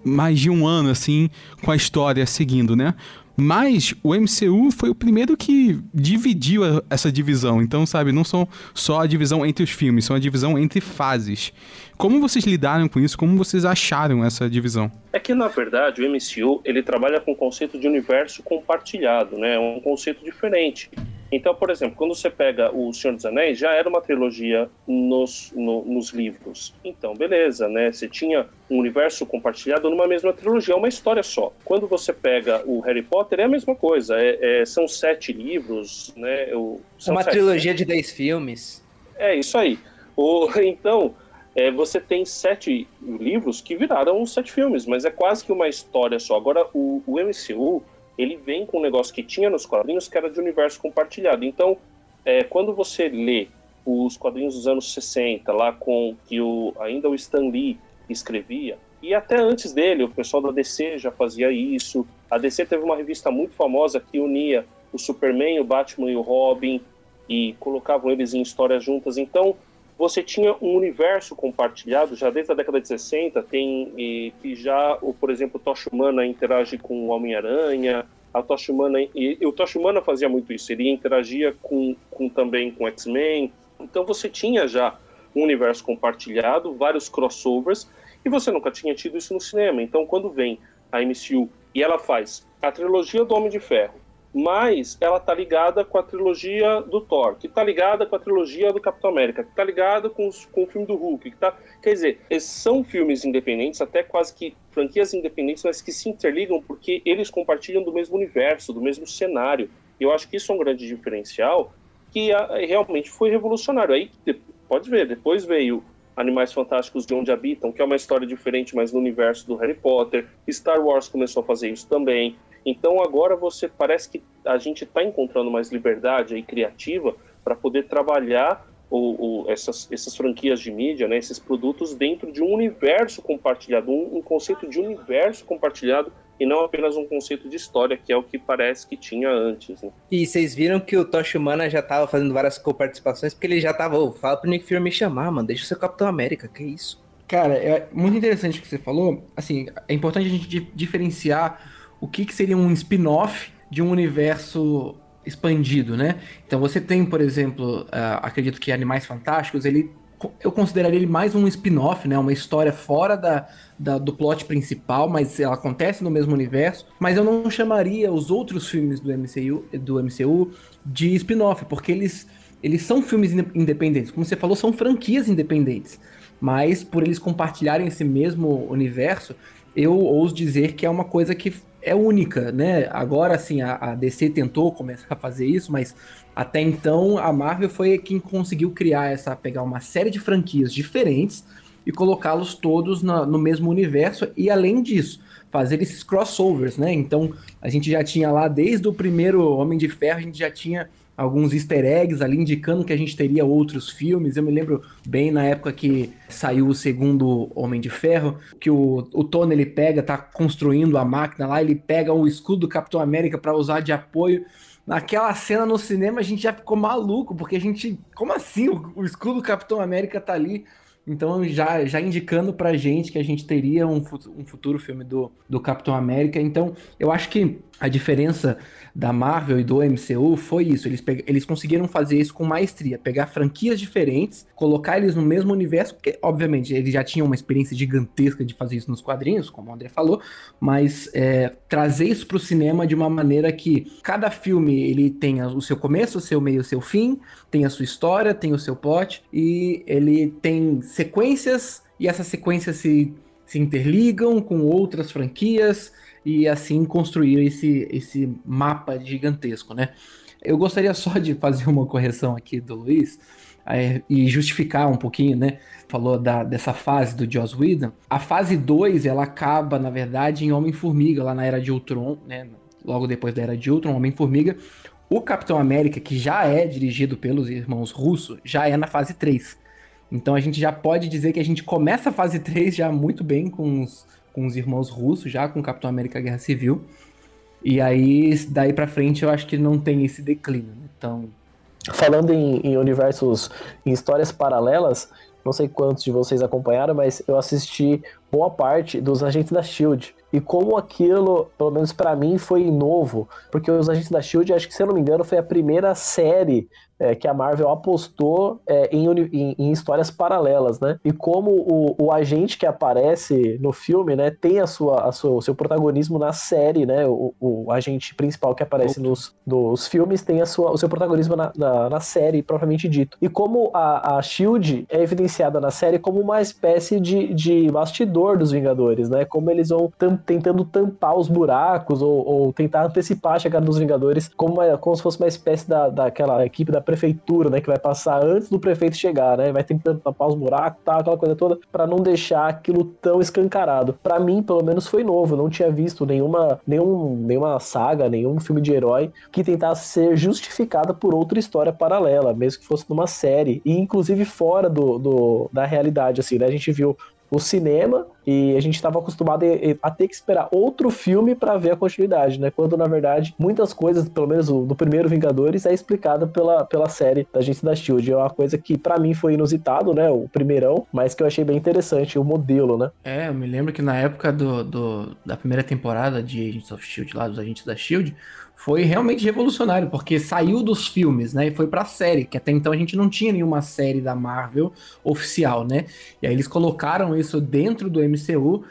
mais de um ano, assim, com a história seguindo, né? Mas o MCU foi o primeiro que dividiu essa divisão. Então, sabe, não são só a divisão entre os filmes, são a divisão entre fases. Como vocês lidaram com isso? Como vocês acharam essa divisão? É que, na verdade, o MCU ele trabalha com o conceito de universo compartilhado, né? É um conceito diferente. Então, por exemplo, quando você pega O Senhor dos Anéis, já era uma trilogia nos, no, nos livros. Então, beleza, né? Você tinha um universo compartilhado numa mesma trilogia, é uma história só. Quando você pega o Harry Potter, é a mesma coisa. É, é, são sete livros, né? O, são uma sete. trilogia de dez filmes. É, isso aí. O, então, é, você tem sete livros que viraram sete filmes, mas é quase que uma história só. Agora, o, o MCU ele vem com um negócio que tinha nos quadrinhos que era de universo compartilhado. Então, é, quando você lê os quadrinhos dos anos 60, lá com que o, ainda o Stan Lee escrevia, e até antes dele, o pessoal da DC já fazia isso. A DC teve uma revista muito famosa que unia o Superman, o Batman e o Robin e colocavam eles em histórias juntas. Então, você tinha um universo compartilhado já desde a década de 60, tem e, que já, o, por exemplo, o Tocha Humana interage com o Homem-Aranha, a Tocha Humana, e, e, o Tocha Humana fazia muito isso, ele interagia com, com também com X-Men, então você tinha já um universo compartilhado, vários crossovers, e você nunca tinha tido isso no cinema, então quando vem a MCU e ela faz a trilogia do Homem de Ferro, mas ela tá ligada com a trilogia do Thor, que tá ligada com a trilogia do Capitão América, que tá ligada com, com o filme do Hulk, que tá... Quer dizer, são filmes independentes, até quase que franquias independentes, mas que se interligam porque eles compartilham do mesmo universo, do mesmo cenário. Eu acho que isso é um grande diferencial que a, realmente foi revolucionário. Aí, pode ver, depois veio Animais Fantásticos de Onde Habitam, que é uma história diferente, mas no universo do Harry Potter. Star Wars começou a fazer isso também. Então agora você parece que a gente está encontrando mais liberdade aí criativa para poder trabalhar o, o, essas, essas franquias de mídia, né, esses produtos dentro de um universo compartilhado, um, um, conceito de universo compartilhado e não apenas um conceito de história, que é o que parece que tinha antes. Né? E vocês viram que o Tosh Humana já estava fazendo várias coparticipações, porque ele já estava, oh, fala pro Nick Fury me chamar, mano, deixa o seu Capitão América, que isso? Cara, é muito interessante o que você falou. Assim, é importante a gente diferenciar o que, que seria um spin-off de um universo expandido, né? Então você tem, por exemplo, uh, acredito que Animais Fantásticos, ele eu consideraria ele mais um spin-off, né? Uma história fora da, da, do plot principal, mas ela acontece no mesmo universo. Mas eu não chamaria os outros filmes do MCU, do MCU de spin-off, porque eles, eles são filmes independentes. Como você falou, são franquias independentes. Mas por eles compartilharem esse mesmo universo, eu ouso dizer que é uma coisa que é única, né? Agora, assim, a, a, DC tentou começar a fazer isso, mas até então a Marvel foi quem conseguiu criar essa, pegar uma série de franquias diferentes e colocá-los todos na, no mesmo universo e além disso fazer esses crossovers, né? Então a gente já tinha lá desde o primeiro Homem de Ferro a gente já tinha alguns easter eggs ali indicando que a gente teria outros filmes. Eu me lembro bem na época que saiu o segundo Homem de Ferro, que o, o Tony ele pega, tá construindo a máquina lá, ele pega o escudo do Capitão América para usar de apoio. Naquela cena no cinema a gente já ficou maluco, porque a gente. Como assim? O, o escudo do Capitão América tá ali Então, já, já indicando pra gente que a gente teria um, um futuro filme do, do Capitão América. Então, eu acho que a diferença da Marvel e do MCU foi isso. Eles, eles conseguiram fazer isso com maestria, pegar franquias diferentes, colocar eles no mesmo universo, porque, obviamente, eles já tinham uma experiência gigantesca de fazer isso nos quadrinhos, como o André falou, mas é, trazer isso para o cinema de uma maneira que cada filme ele tenha o seu começo, o seu meio, o seu fim, tem a sua história, tem o seu plot, e ele tem sequências, e essas sequências se, se interligam com outras franquias e assim construir esse, esse mapa gigantesco, né? Eu gostaria só de fazer uma correção aqui do Luiz é, e justificar um pouquinho, né? Falou da, dessa fase do Joss Whedon. A fase 2, ela acaba, na verdade, em Homem-Formiga, lá na Era de Ultron, né? Logo depois da Era de Ultron, Homem-Formiga. O Capitão América, que já é dirigido pelos irmãos russos, já é na fase 3. Então a gente já pode dizer que a gente começa a fase 3 já muito bem com os com os irmãos russos, já com o Capitão América Guerra Civil. E aí, daí pra frente, eu acho que não tem esse declínio. Né? Então. Falando em, em universos, em histórias paralelas, não sei quantos de vocês acompanharam, mas eu assisti boa parte dos Agentes da Shield. E como aquilo, pelo menos para mim, foi novo, porque os Agentes da Shield, acho que se eu não me engano, foi a primeira série é, que a Marvel apostou é, em, em, em, histórias paralelas, né? E como o, o, agente que aparece no filme, né, tem a sua, a sua, o seu protagonismo na série, né? O, o agente principal que aparece nos, nos filmes tem a sua, o seu protagonismo na, na, na série, propriamente dito. E como a, a Shield é evidenciada na série como uma espécie de, de bastidor dos Vingadores, né? Como eles vão tam, tentando tampar os buracos ou, ou, tentar antecipar a chegada dos Vingadores, como, uma, como se fosse uma espécie da, daquela equipe da prefeitura, né, que vai passar antes do prefeito chegar, né, vai tentando tapar os buracos, tá, aquela coisa toda, para não deixar aquilo tão escancarado. Para mim, pelo menos, foi novo, não tinha visto nenhuma, nenhum, nenhuma saga, nenhum filme de herói que tentasse ser justificada por outra história paralela, mesmo que fosse numa série, e inclusive fora do, do da realidade, assim, né, a gente viu o cinema e a gente estava acostumado a ter que esperar outro filme para ver a continuidade, né? Quando na verdade muitas coisas, pelo menos do primeiro Vingadores, é explicada pela, pela série da gente da Shield. É uma coisa que para mim foi inusitado, né? O primeirão, mas que eu achei bem interessante o modelo, né? É, eu me lembro que na época do, do da primeira temporada de Agents of Shield, lá dos Agentes da Shield, foi realmente revolucionário, porque saiu dos filmes, né, e foi pra série, que até então a gente não tinha nenhuma série da Marvel oficial, né? E aí eles colocaram isso dentro do MCU.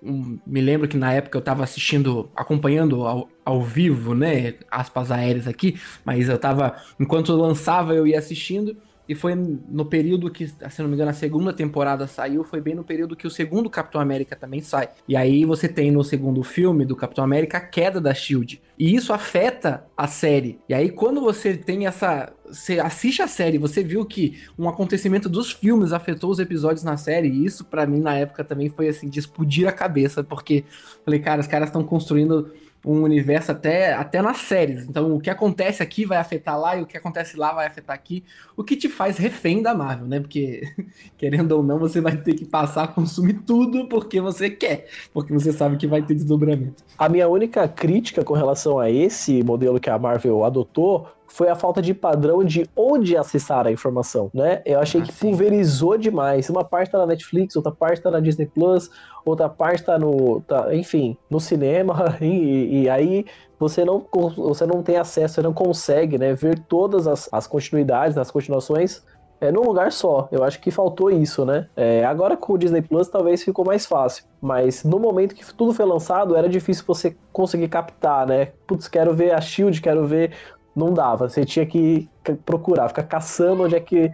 Um, me lembro que na época eu tava assistindo, acompanhando ao, ao vivo, né, aspas aéreas aqui, mas eu tava, enquanto lançava eu ia assistindo, e foi no período que, se não me engano, a segunda temporada saiu, foi bem no período que o segundo Capitão América também sai. E aí você tem no segundo filme do Capitão América a queda da Shield. E isso afeta a série. E aí quando você tem essa, você assiste a série, você viu que um acontecimento dos filmes afetou os episódios na série, e isso para mim na época também foi assim de explodir a cabeça, porque falei, cara, os caras estão construindo um universo até, até nas séries. Então, o que acontece aqui vai afetar lá e o que acontece lá vai afetar aqui. O que te faz refém da Marvel, né? Porque, querendo ou não, você vai ter que passar a consumir tudo porque você quer, porque você sabe que vai ter desdobramento. A minha única crítica com relação a esse modelo que a Marvel adotou foi a falta de padrão de onde acessar a informação, né? Eu achei ah, que sim. pulverizou demais. Uma parte tá na Netflix, outra parte tá na Disney Plus, outra parte tá no, tá, enfim, no cinema e, e, aí você não, você não tem acesso, você não consegue, né, ver todas as, as continuidades, as continuações é, num lugar só. Eu acho que faltou isso, né? É, agora com o Disney Plus talvez ficou mais fácil. Mas no momento que tudo foi lançado, era difícil você conseguir captar, né? Putz, quero ver a Shield, quero ver não dava. Você tinha que procurar, ficar caçando onde é que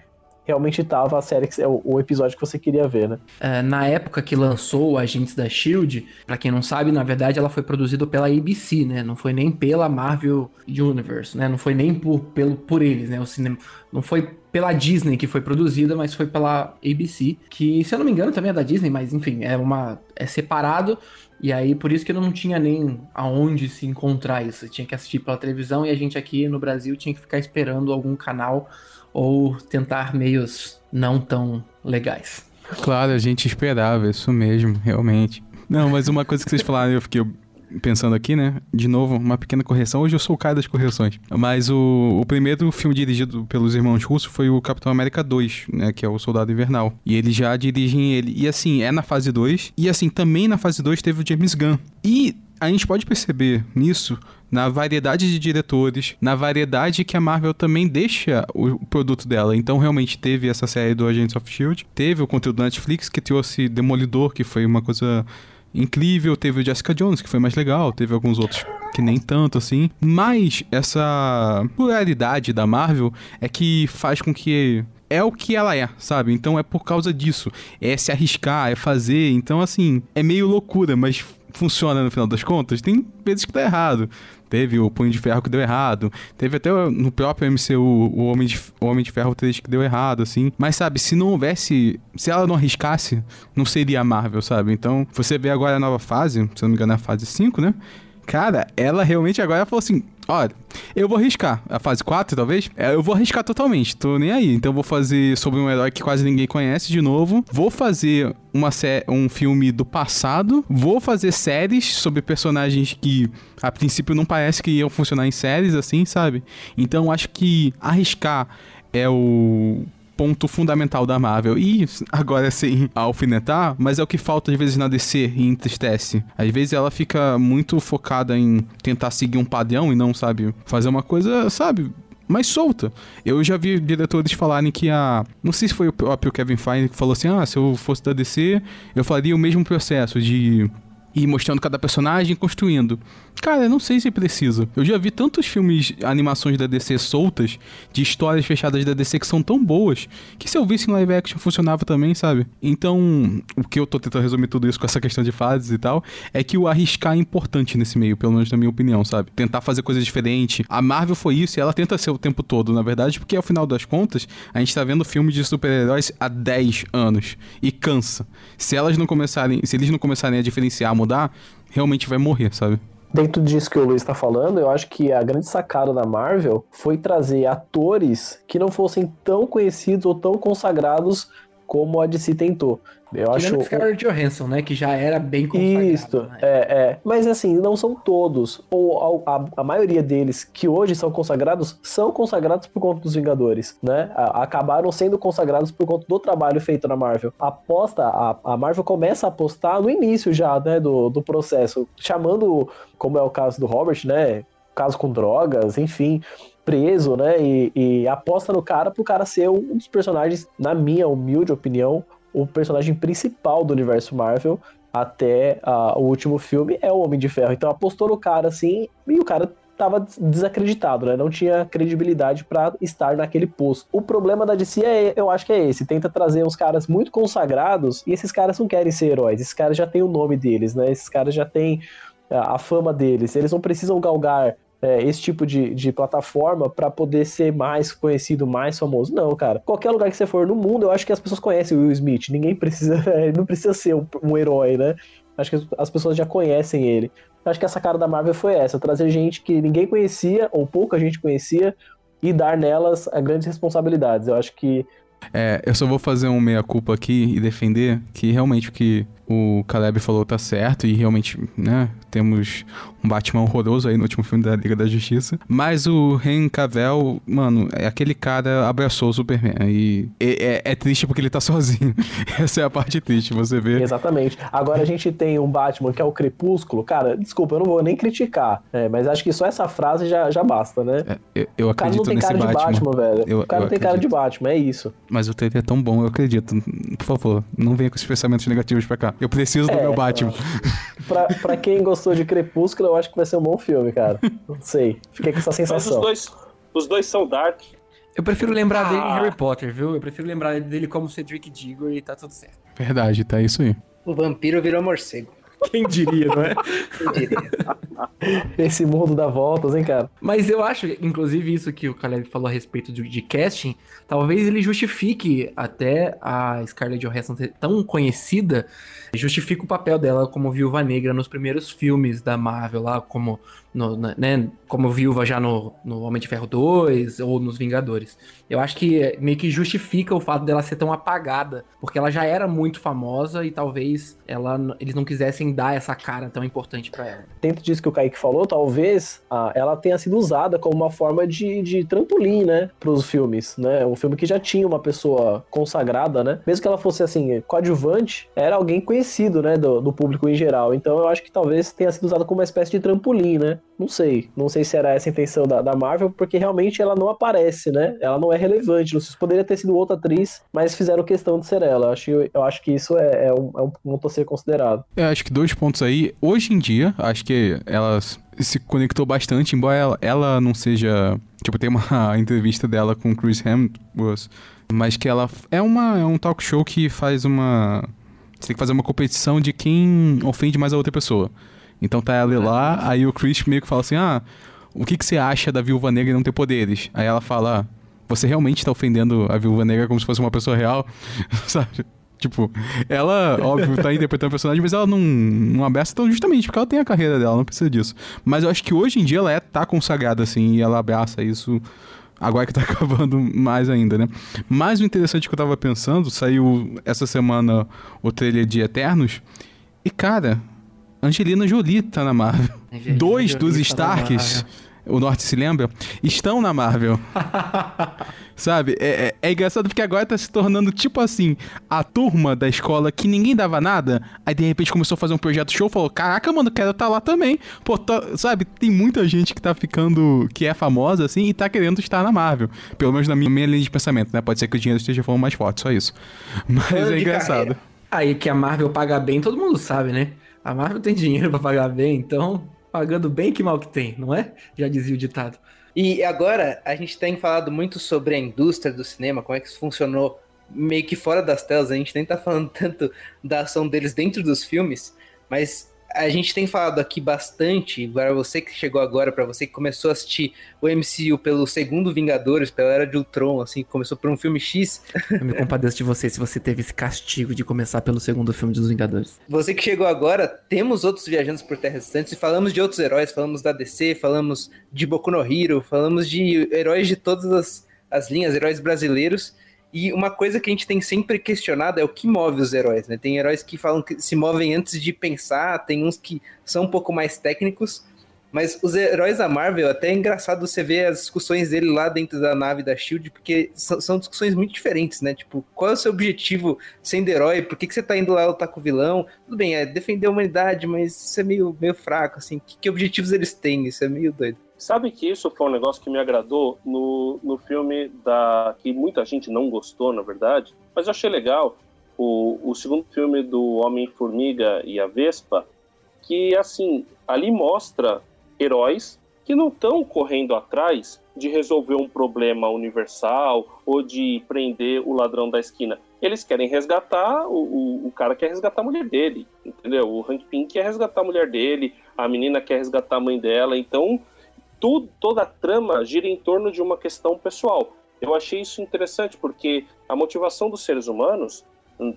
realmente estava a série, que, o, o, episódio que você queria ver, né? É, na época que lançou Agentes da Shield, para quem não sabe, na verdade ela foi produzida pela ABC, né? Não foi nem pela Marvel Universe, né? Não foi nem por, pelo, por eles, né? O cinema não foi pela Disney que foi produzida, mas foi pela ABC, que se eu não me engano também é da Disney, mas enfim, é uma é separado e aí, por isso que não tinha nem aonde se encontrar isso. Tinha que assistir pela televisão e a gente aqui no Brasil tinha que ficar esperando algum canal ou tentar meios não tão legais. Claro, a gente esperava, isso mesmo, realmente. Não, mas uma coisa que vocês falaram, eu fiquei pensando aqui, né? De novo, uma pequena correção. Hoje eu sou o cara das correções. Mas o, o primeiro filme dirigido pelos irmãos russos foi o Capitão América 2, né? Que é o Soldado Invernal. E eles já dirigem ele. E assim, é na fase 2. E assim, também na fase 2 teve o James Gunn. E a gente pode perceber nisso na variedade de diretores, na variedade que a Marvel também deixa o produto dela. Então, realmente teve essa série do Agents of Shield, teve o conteúdo da Netflix que trouxe Demolidor, que foi uma coisa incrível, teve o Jessica Jones, que foi mais legal, teve alguns outros que nem tanto assim. Mas essa pluralidade da Marvel é que faz com que é o que ela é, sabe? Então é por causa disso. É se arriscar, é fazer. Então, assim, é meio loucura, mas funciona no final das contas. Tem vezes que dá errado. Teve o Punho de Ferro que deu errado. Teve até no próprio MCU o Homem de, o Homem de Ferro 3 que deu errado, assim. Mas, sabe, se não houvesse. Se ela não arriscasse, não seria a Marvel, sabe? Então, você vê agora a nova fase, se eu não me engano, é a fase 5, né? Cara, ela realmente agora falou assim: olha, eu vou arriscar. A fase 4, talvez? É, eu vou arriscar totalmente, tô nem aí. Então vou fazer sobre um herói que quase ninguém conhece de novo. Vou fazer uma um filme do passado. Vou fazer séries sobre personagens que a princípio não parece que iam funcionar em séries, assim, sabe? Então acho que arriscar é o ponto fundamental da Marvel. E agora sem alfinetar, mas é o que falta às vezes na DC e entristece. Às vezes ela fica muito focada em tentar seguir um padrão e não, sabe, fazer uma coisa, sabe, mais solta. Eu já vi diretores falarem que a. Não sei se foi o próprio Kevin Feige que falou assim: ah, se eu fosse da DC, eu faria o mesmo processo de ir mostrando cada personagem construindo. Cara, eu não sei se precisa. Eu já vi tantos filmes, animações da DC soltas, de histórias fechadas da DC que são tão boas, que se eu visse em live action funcionava também, sabe? Então, o que eu tô tentando resumir tudo isso com essa questão de fases e tal, é que o arriscar é importante nesse meio, pelo menos na minha opinião, sabe? Tentar fazer coisas diferentes. A Marvel foi isso e ela tenta ser o tempo todo, na verdade, porque ao final das contas, a gente tá vendo filmes de super-heróis há 10 anos e cansa. Se elas não começarem, se eles não começarem a diferenciar, a mudar, realmente vai morrer, sabe? Dentro disso que o Luiz está falando, eu acho que a grande sacada da Marvel foi trazer atores que não fossem tão conhecidos ou tão consagrados como a DC tentou. Eu Tirando acho. Scarlett Johansson, né? Que já era bem consagrado. Isso, né? é, é. Mas assim, não são todos. Ou a, a, maioria deles que hoje são consagrados, são consagrados por conta dos Vingadores, né? Acabaram sendo consagrados por conta do trabalho feito na Marvel. Aposta, a, a Marvel começa a apostar no início já, né? Do, do processo. Chamando, como é o caso do Robert, né? Caso com drogas, enfim preso, né? E, e, aposta no cara pro cara ser um dos personagens, na minha humilde opinião, o personagem principal do universo Marvel até uh, o último filme é o Homem de Ferro. Então apostou no cara assim e o cara tava desacreditado, né? Não tinha credibilidade para estar naquele posto. O problema da DC é, eu acho que é esse, tenta trazer uns caras muito consagrados e esses caras não querem ser heróis. Esses caras já têm o nome deles, né? Esses caras já têm a, a fama deles. Eles não precisam galgar é, esse tipo de, de plataforma para poder ser mais conhecido, mais famoso. Não, cara. Qualquer lugar que você for no mundo, eu acho que as pessoas conhecem o Will Smith. Ninguém precisa, não precisa ser um, um herói, né? Acho que as pessoas já conhecem ele. Acho que essa cara da Marvel foi essa: trazer gente que ninguém conhecia, ou pouca gente conhecia, e dar nelas grandes responsabilidades. Eu acho que. É, eu só vou fazer um meia-culpa aqui e defender que realmente o que o Caleb falou tá certo e realmente, né, temos um Batman horroroso aí no último filme da Liga da Justiça. Mas o Henry Cavill, mano, é aquele cara abraçou o Superman. E é, é, é, triste porque ele tá sozinho. Essa é a parte triste, você vê. Exatamente. Agora a gente tem um Batman que é o Crepúsculo. Cara, desculpa, eu não vou nem criticar. É, mas acho que só essa frase já, já basta, né? É, eu, eu acredito nesse Batman. O cara não tem cara de Batman, velho. Eu, o cara não tem cara de Batman, é isso. Mas o trailer é tão bom, eu acredito. Por favor, não venha com esses pensamentos negativos pra cá. Eu preciso do meu Batman. Pra, pra quem gostou de Crepúsculo, eu acho que vai ser um bom filme, cara. Não sei. Fiquei com essa sensação. Mas os dois, os dois são dark. Eu prefiro lembrar ah. dele em Harry Potter, viu? Eu prefiro lembrar dele como Cedric Diggory e tá tudo certo. Verdade, tá isso aí. O vampiro virou morcego. Quem diria, não é? Quem diria? Esse mundo dá voltas, hein, cara? Mas eu acho, inclusive, isso que o Caleb falou a respeito de, de casting, talvez ele justifique até a Scarlett Johansson ser tão conhecida, justifica o papel dela como viúva negra nos primeiros filmes da Marvel, lá como no, né, como viúva já no, no Homem de Ferro 2 ou nos Vingadores. Eu acho que é, meio que justifica o fato dela ser tão apagada, porque ela já era muito famosa e talvez ela, eles não quisessem dar essa cara tão importante pra ela. dentro disso que o Kaique falou, talvez ah, ela tenha sido usada como uma forma de, de trampolim, né, pros filmes, né? Um filme que já tinha uma pessoa consagrada, né? Mesmo que ela fosse, assim, coadjuvante, era alguém conhecido, né, do, do público em geral. Então eu acho que talvez tenha sido usada como uma espécie de trampolim, né? Não sei. Não sei se era essa a intenção da, da Marvel, porque realmente ela não aparece, né? Ela não é relevante. Não sei se poderia ter sido outra atriz, mas fizeram questão de ser ela. Eu acho, eu acho que isso é, é um, é um ponto a ser considerado. Eu acho que dois pontos aí. Hoje em dia, acho que ela se conectou bastante, embora ela, ela não seja. Tipo, tem uma entrevista dela com Chris Hemsworth, mas que ela é, uma, é um talk show que faz uma. Você tem que fazer uma competição de quem ofende mais a outra pessoa. Então tá ela lá, aí o Chris meio que fala assim: Ah, o que, que você acha da viúva negra não ter poderes? Aí ela fala: ah, Você realmente tá ofendendo a viúva negra como se fosse uma pessoa real? Sabe? Tipo, ela, óbvio, tá interpretando o personagem, mas ela não, não abraça tão justamente porque ela tem a carreira dela, não precisa disso. Mas eu acho que hoje em dia ela é, tá consagrada, assim, e ela abraça isso agora que tá acabando mais ainda, né? Mas o interessante que eu tava pensando, saiu essa semana o trailer de Eternos, e cara, Angelina Jolie tá na Marvel. Angelina Dois Jolie dos tá Starks, Marvel. O Norte se lembra, estão na Marvel. Sabe? É, é- é engraçado porque agora tá se tornando tipo assim, a turma da escola que ninguém dava nada, aí de repente começou a fazer um projeto show, falou, caraca, mano, quero estar lá também. Pô, tá- sabe, tem muita gente que tá ficando, que é famosa assim, e tá querendo estar na Marvel. Pelo menos na minha, minha linha de pensamento, né? Pode ser que o dinheiro esteja falando mais forte, só isso. Mas é engraçado. carreira. Aí que a Marvel paga bem, todo mundo sabe, né? A Marvel tem dinheiro pra pagar bem, então pagando bem que mal que tem, não é? Já dizia o ditado. E agora a gente tem falado muito sobre a indústria do cinema, como é que isso funcionou meio que fora das telas. A gente nem tá falando tanto da ação deles dentro dos filmes, mas a gente tem falado aqui bastante. Agora você que chegou agora, pra você que começou a assistir o MCU pelo segundo Vingadores, pela Era de Ultron, assim, começou por um filme X. Eu me compadeço de você se você teve esse castigo de começar pelo segundo filme dos Vingadores. Você que chegou agora, temos outros viajantes por terras distantes e falamos de outros heróis, falamos da DC, falamos de Boku no Hero, falamos de heróis de todas as, as linhas, heróis brasileiros. E uma coisa que a gente tem sempre questionado é o que move os heróis, né? Tem heróis que falam que se movem antes de pensar, tem uns que são um pouco mais técnicos, mas os heróis da Marvel, até é engraçado você ver as discussões dele lá dentro da nave da Shield, porque são, são discussões muito diferentes, né? Tipo, qual é o seu objetivo sendo herói? Por que, que você tá indo lá lutar com o vilão? Tudo bem, é defender a humanidade, mas isso é meio, meio fraco, assim. Que, que objetivos eles têm? Isso é meio doido. Sabe que isso foi um negócio que me agradou no, no filme da. que muita gente não gostou, na verdade, mas eu achei legal. O, o segundo filme do Homem-Formiga e a Vespa, que assim, ali mostra heróis que não estão correndo atrás de resolver um problema universal ou de prender o ladrão da esquina. Eles querem resgatar, o, o, o cara quer resgatar a mulher dele, entendeu? O Hank Pym quer resgatar a mulher dele, a menina quer resgatar a mãe dela, então tudo, toda a trama gira em torno de uma questão pessoal. Eu achei isso interessante porque a motivação dos seres humanos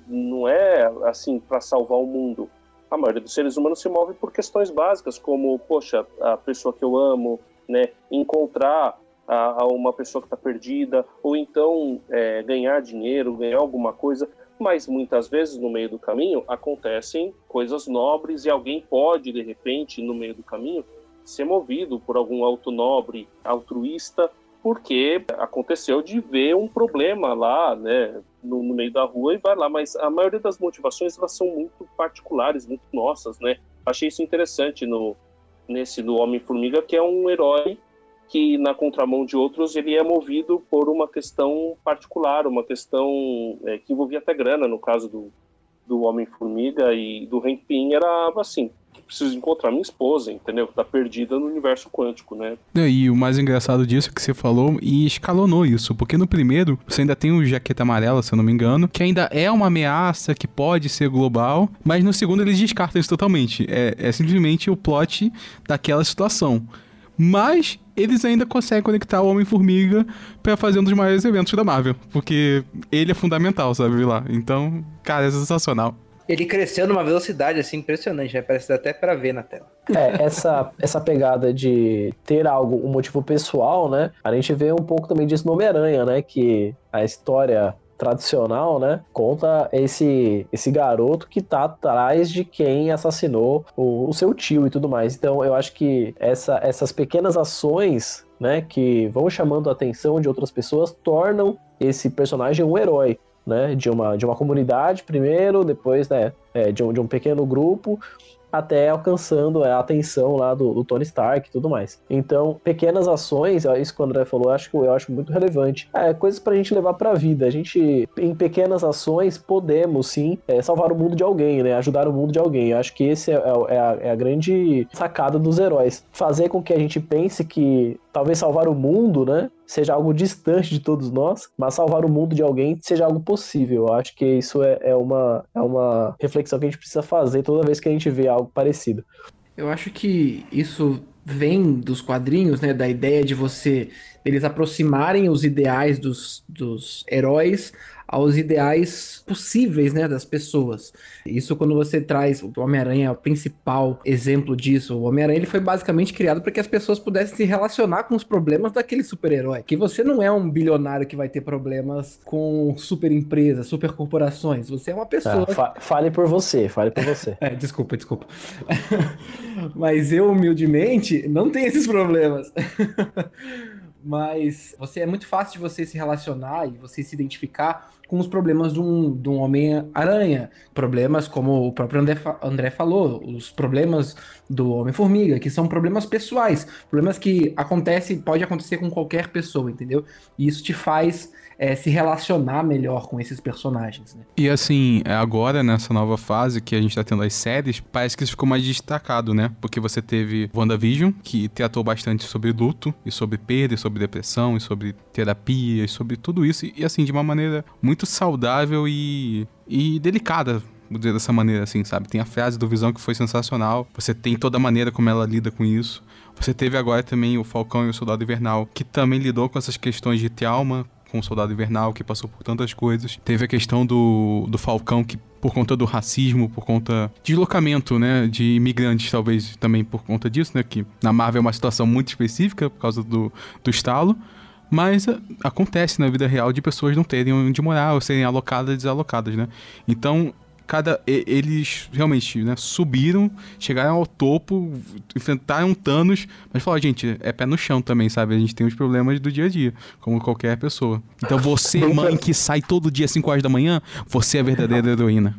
não é assim para salvar o mundo. A maioria dos seres humanos se move por questões básicas, como, poxa, a pessoa que eu amo, né, encontrar a, a uma pessoa que está perdida, ou então é, ganhar dinheiro, ganhar alguma coisa. Mas muitas vezes no meio do caminho acontecem coisas nobres e alguém pode, de repente, no meio do caminho, ser movido por algum auto nobre, altruísta, porque aconteceu de ver um problema lá, né, no, no, meio da rua e vai lá. Mas a maioria das motivações elas são muito particulares, muito nossas, né? Achei isso interessante no nesse do Homem Formiga, que é um herói que na contramão de outros ele é movido por uma questão particular, uma questão é, que envolvia até grana, no caso do do Homem Formiga e do Hank Pym era assim, preciso encontrar minha esposa, entendeu? Tá perdida no universo quântico, né? E o mais engraçado disso é que você falou e escalonou isso, porque no primeiro você ainda tem o Jaqueta Amarela, se eu não me engano, que ainda é uma ameaça que pode ser global, mas no segundo eles descartam isso totalmente. É, é simplesmente o plot daquela situação. Mas eles ainda conseguem conectar o Homem-Formiga para fazer um dos maiores eventos da Marvel, porque ele é fundamental, sabe lá. Então, cara, é sensacional. Ele cresceu numa velocidade assim impressionante, né? Parece até pra ver na tela. É, essa, essa pegada de ter algo, um motivo pessoal, né? A gente vê um pouco também disso no Homem-Aranha, né? Que a história tradicional, né? Conta esse, esse garoto que tá atrás de quem assassinou o, o seu tio e tudo mais. Então eu acho que essa, essas pequenas ações, né? Que vão chamando a atenção de outras pessoas, tornam esse personagem um herói né, de uma, de uma comunidade primeiro, depois né, é, de, um, de um pequeno grupo, até alcançando a atenção lá do, do, Tony Stark e tudo mais. Então, pequenas ações, isso que o André falou, eu acho, eu acho muito relevante. É, coisas pra gente levar pra vida. A gente, em pequenas ações, podemos sim é, salvar o mundo de alguém, né? Ajudar o mundo de alguém. Eu acho que esse é, é, é, a, é a grande sacada dos heróis. Fazer com que a gente pense que talvez salvar o mundo, né? Seja algo distante de todos nós, mas salvar o mundo de alguém seja algo possível. Eu acho que isso é, é, uma, é uma reflexão que a gente precisa fazer toda vez que a gente vê algo parecido. Eu acho que isso vem dos quadrinhos, né? Da ideia de você eles aproximarem os ideais dos, dos heróis aos ideais possíveis, né, das pessoas. Isso quando você traz o Homem-Aranha é o principal exemplo disso. O Homem-Aranha ele foi basicamente criado para que as pessoas pudessem se relacionar com os problemas daquele super-herói. Que você não é um bilionário que vai ter problemas com super empresas, super corporações. Você é uma pessoa. Ah, fa fale por você, fale por você. é, desculpa, desculpa. Mas eu humildemente não tenho esses problemas. mas você é muito fácil de você se relacionar e você se identificar com os problemas de um, de um Homem-Aranha. Problemas como o próprio André, André falou, os problemas do Homem-Formiga, que são problemas pessoais, problemas que acontecem, pode acontecer com qualquer pessoa, entendeu? E isso te faz é, se relacionar melhor com esses personagens. Né? E assim, é agora nessa nova fase que a gente tá tendo as séries, parece que isso ficou mais destacado, né? Porque você teve WandaVision, que tratou bastante sobre luto, e sobre perda, e sobre depressão, e sobre terapia, e sobre tudo isso, e assim, de uma maneira muito saudável e, e delicada, dizer dessa maneira, assim, sabe? Tem a frase do Visão que foi sensacional. Você tem toda a maneira como ela lida com isso. Você teve agora também o Falcão e o Soldado Invernal, que também lidou com essas questões de trauma, com o Soldado Invernal, que passou por tantas coisas. Teve a questão do, do Falcão, que por conta do racismo, por conta de deslocamento, né, de imigrantes, talvez também por conta disso, né, que na Marvel é uma situação muito específica por causa do, do estalo, mas a, acontece na vida real de pessoas não terem onde morar ou serem alocadas e desalocadas, né. Então cada eles realmente né, subiram, chegaram ao topo, enfrentaram Thanos, mas falaram, gente, é pé no chão também, sabe? A gente tem os problemas do dia a dia, como qualquer pessoa. Então você, mãe que sai todo dia às 5 horas da manhã, você é a verdadeira heroína.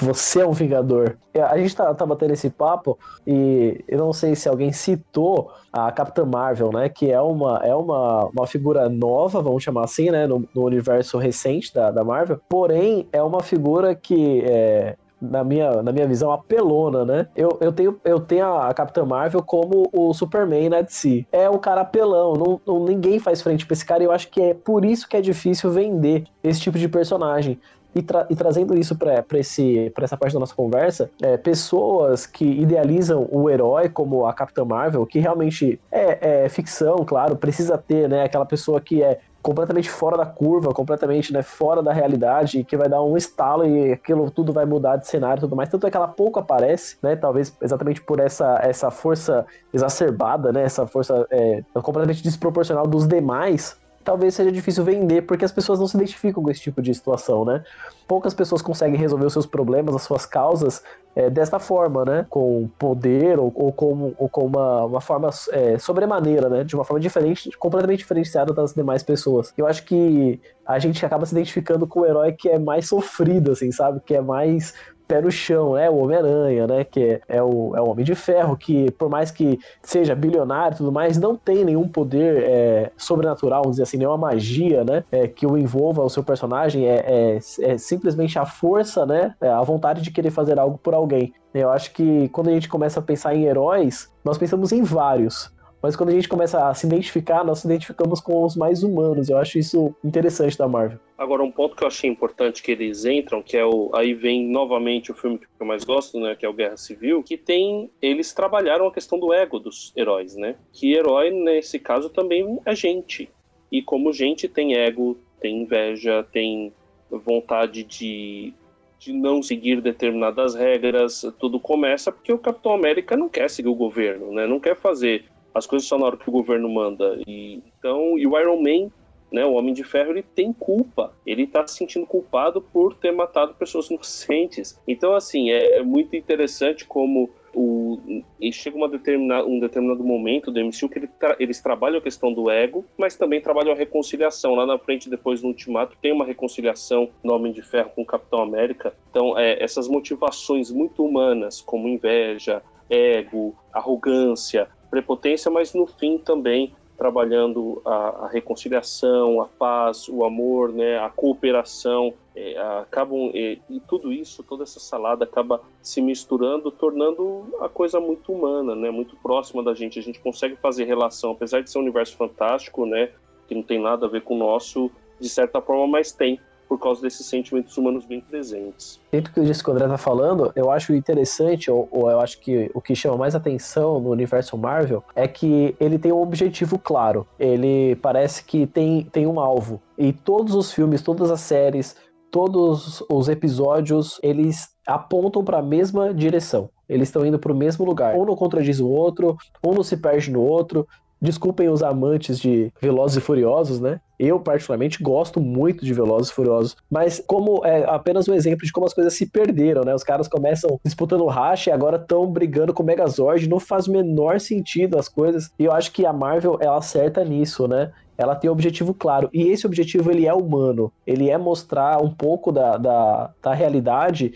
Você é um vingador. A gente tá, tá batendo esse papo e eu não sei se alguém citou a Capitã Marvel, né? Que é uma, é uma, uma figura nova, vamos chamar assim, né? No, no universo recente da, da Marvel. Porém, é uma figura que é, na minha, na minha visão, apelona, né? Eu, eu, tenho, eu tenho a Capitã Marvel como o Superman na DC. É o cara apelão, não, não, ninguém faz frente pra esse cara e eu acho que é por isso que é difícil vender esse tipo de personagem. E, tra e, trazendo isso para essa parte da nossa conversa, é, pessoas que idealizam o herói como a Capitã Marvel, que realmente é, é, ficção, claro, precisa ter né, aquela pessoa que é completamente fora da curva, completamente né, fora da realidade, que vai dar um estalo e aquilo tudo vai mudar de cenário e tudo mais. Tanto é que ela pouco aparece, né? Talvez exatamente por essa, essa força exacerbada, né? Essa força é, completamente desproporcional dos demais talvez seja difícil vender, porque as pessoas não se identificam com esse tipo de situação, né? Poucas pessoas conseguem resolver os seus problemas, as suas causas, é, desta forma, né? Com poder ou, ou com, ou com uma, uma forma é, sobremaneira, né? De uma forma diferente, completamente diferenciada das demais pessoas. Eu acho que a gente acaba se identificando com o herói que é mais sofrido, assim, sabe? Que é mais pé no chão, né? O Homem-Aranha, né? Que é, é, o, é o Homem de Ferro, que por mais que seja bilionário e tudo mais, não tem nenhum poder é, sobrenatural, vamos dizer assim, nenhuma magia, né? É, que o envolva o seu personagem, é, é, é simplesmente a força, né? É a vontade de querer fazer algo por alguém. Eu acho que quando a gente começa a pensar em heróis, nós pensamos em vários. Mas quando a gente começa a se identificar, nós se identificamos com os mais humanos. Eu acho isso interessante da Marvel. Agora, um ponto que eu achei importante que eles entram, que é o. Aí vem novamente o filme que eu mais gosto, né? Que é o Guerra Civil, que tem. Eles trabalharam a questão do ego dos heróis, né? Que herói, nesse caso, também é gente. E como gente tem ego, tem inveja, tem vontade de de não seguir determinadas regras. Tudo começa porque o Capitão América não quer seguir o governo, né? Não quer fazer as coisas só na hora que o governo manda. E, então, e o Iron Man, né, o Homem de Ferro, ele tem culpa. Ele está se sentindo culpado por ter matado pessoas inocentes. Então, assim, é, é muito interessante como o, e chega uma um determinado momento do MCU que ele tra, eles trabalham a questão do ego, mas também trabalham a reconciliação. Lá na frente, depois do Ultimato, tem uma reconciliação no Homem de Ferro com o Capitão América. Então, é, essas motivações muito humanas, como inveja, ego, arrogância, prepotência, mas no fim também trabalhando a, a reconciliação, a paz, o amor, né, a cooperação, é, acabam e, e, tudo isso, toda essa salada acaba se misturando, tornando a coisa muito humana, né, muito próxima da gente. A gente consegue fazer relação, apesar de ser um universo fantástico, né, que não tem nada a ver com o nosso, de certa forma, mas tem por causa desses sentimentos humanos bem presentes. Dentro do que o Disco André tá falando, eu acho interessante, ou, ou, eu acho que o que chama mais atenção no universo Marvel é que ele tem um objetivo claro. Ele parece que tem, tem um alvo. E todos os filmes, todas as séries, todos os episódios, eles apontam para a mesma direção. Eles estão indo para o mesmo lugar. Um não contradiz o outro, um não se perde no outro. Desculpem os amantes de Velozes e Furiosos, né? Eu, particularmente, gosto muito de Velozes e Furiosos, mas como é apenas um exemplo de como as coisas se perderam, né? Os caras começam disputando racha e agora estão brigando com o Megazord, não faz o menor sentido as coisas. E eu acho que a Marvel, ela acerta nisso, né? ela tem um objetivo claro. E esse objetivo ele é humano. Ele é mostrar um pouco da, da, da realidade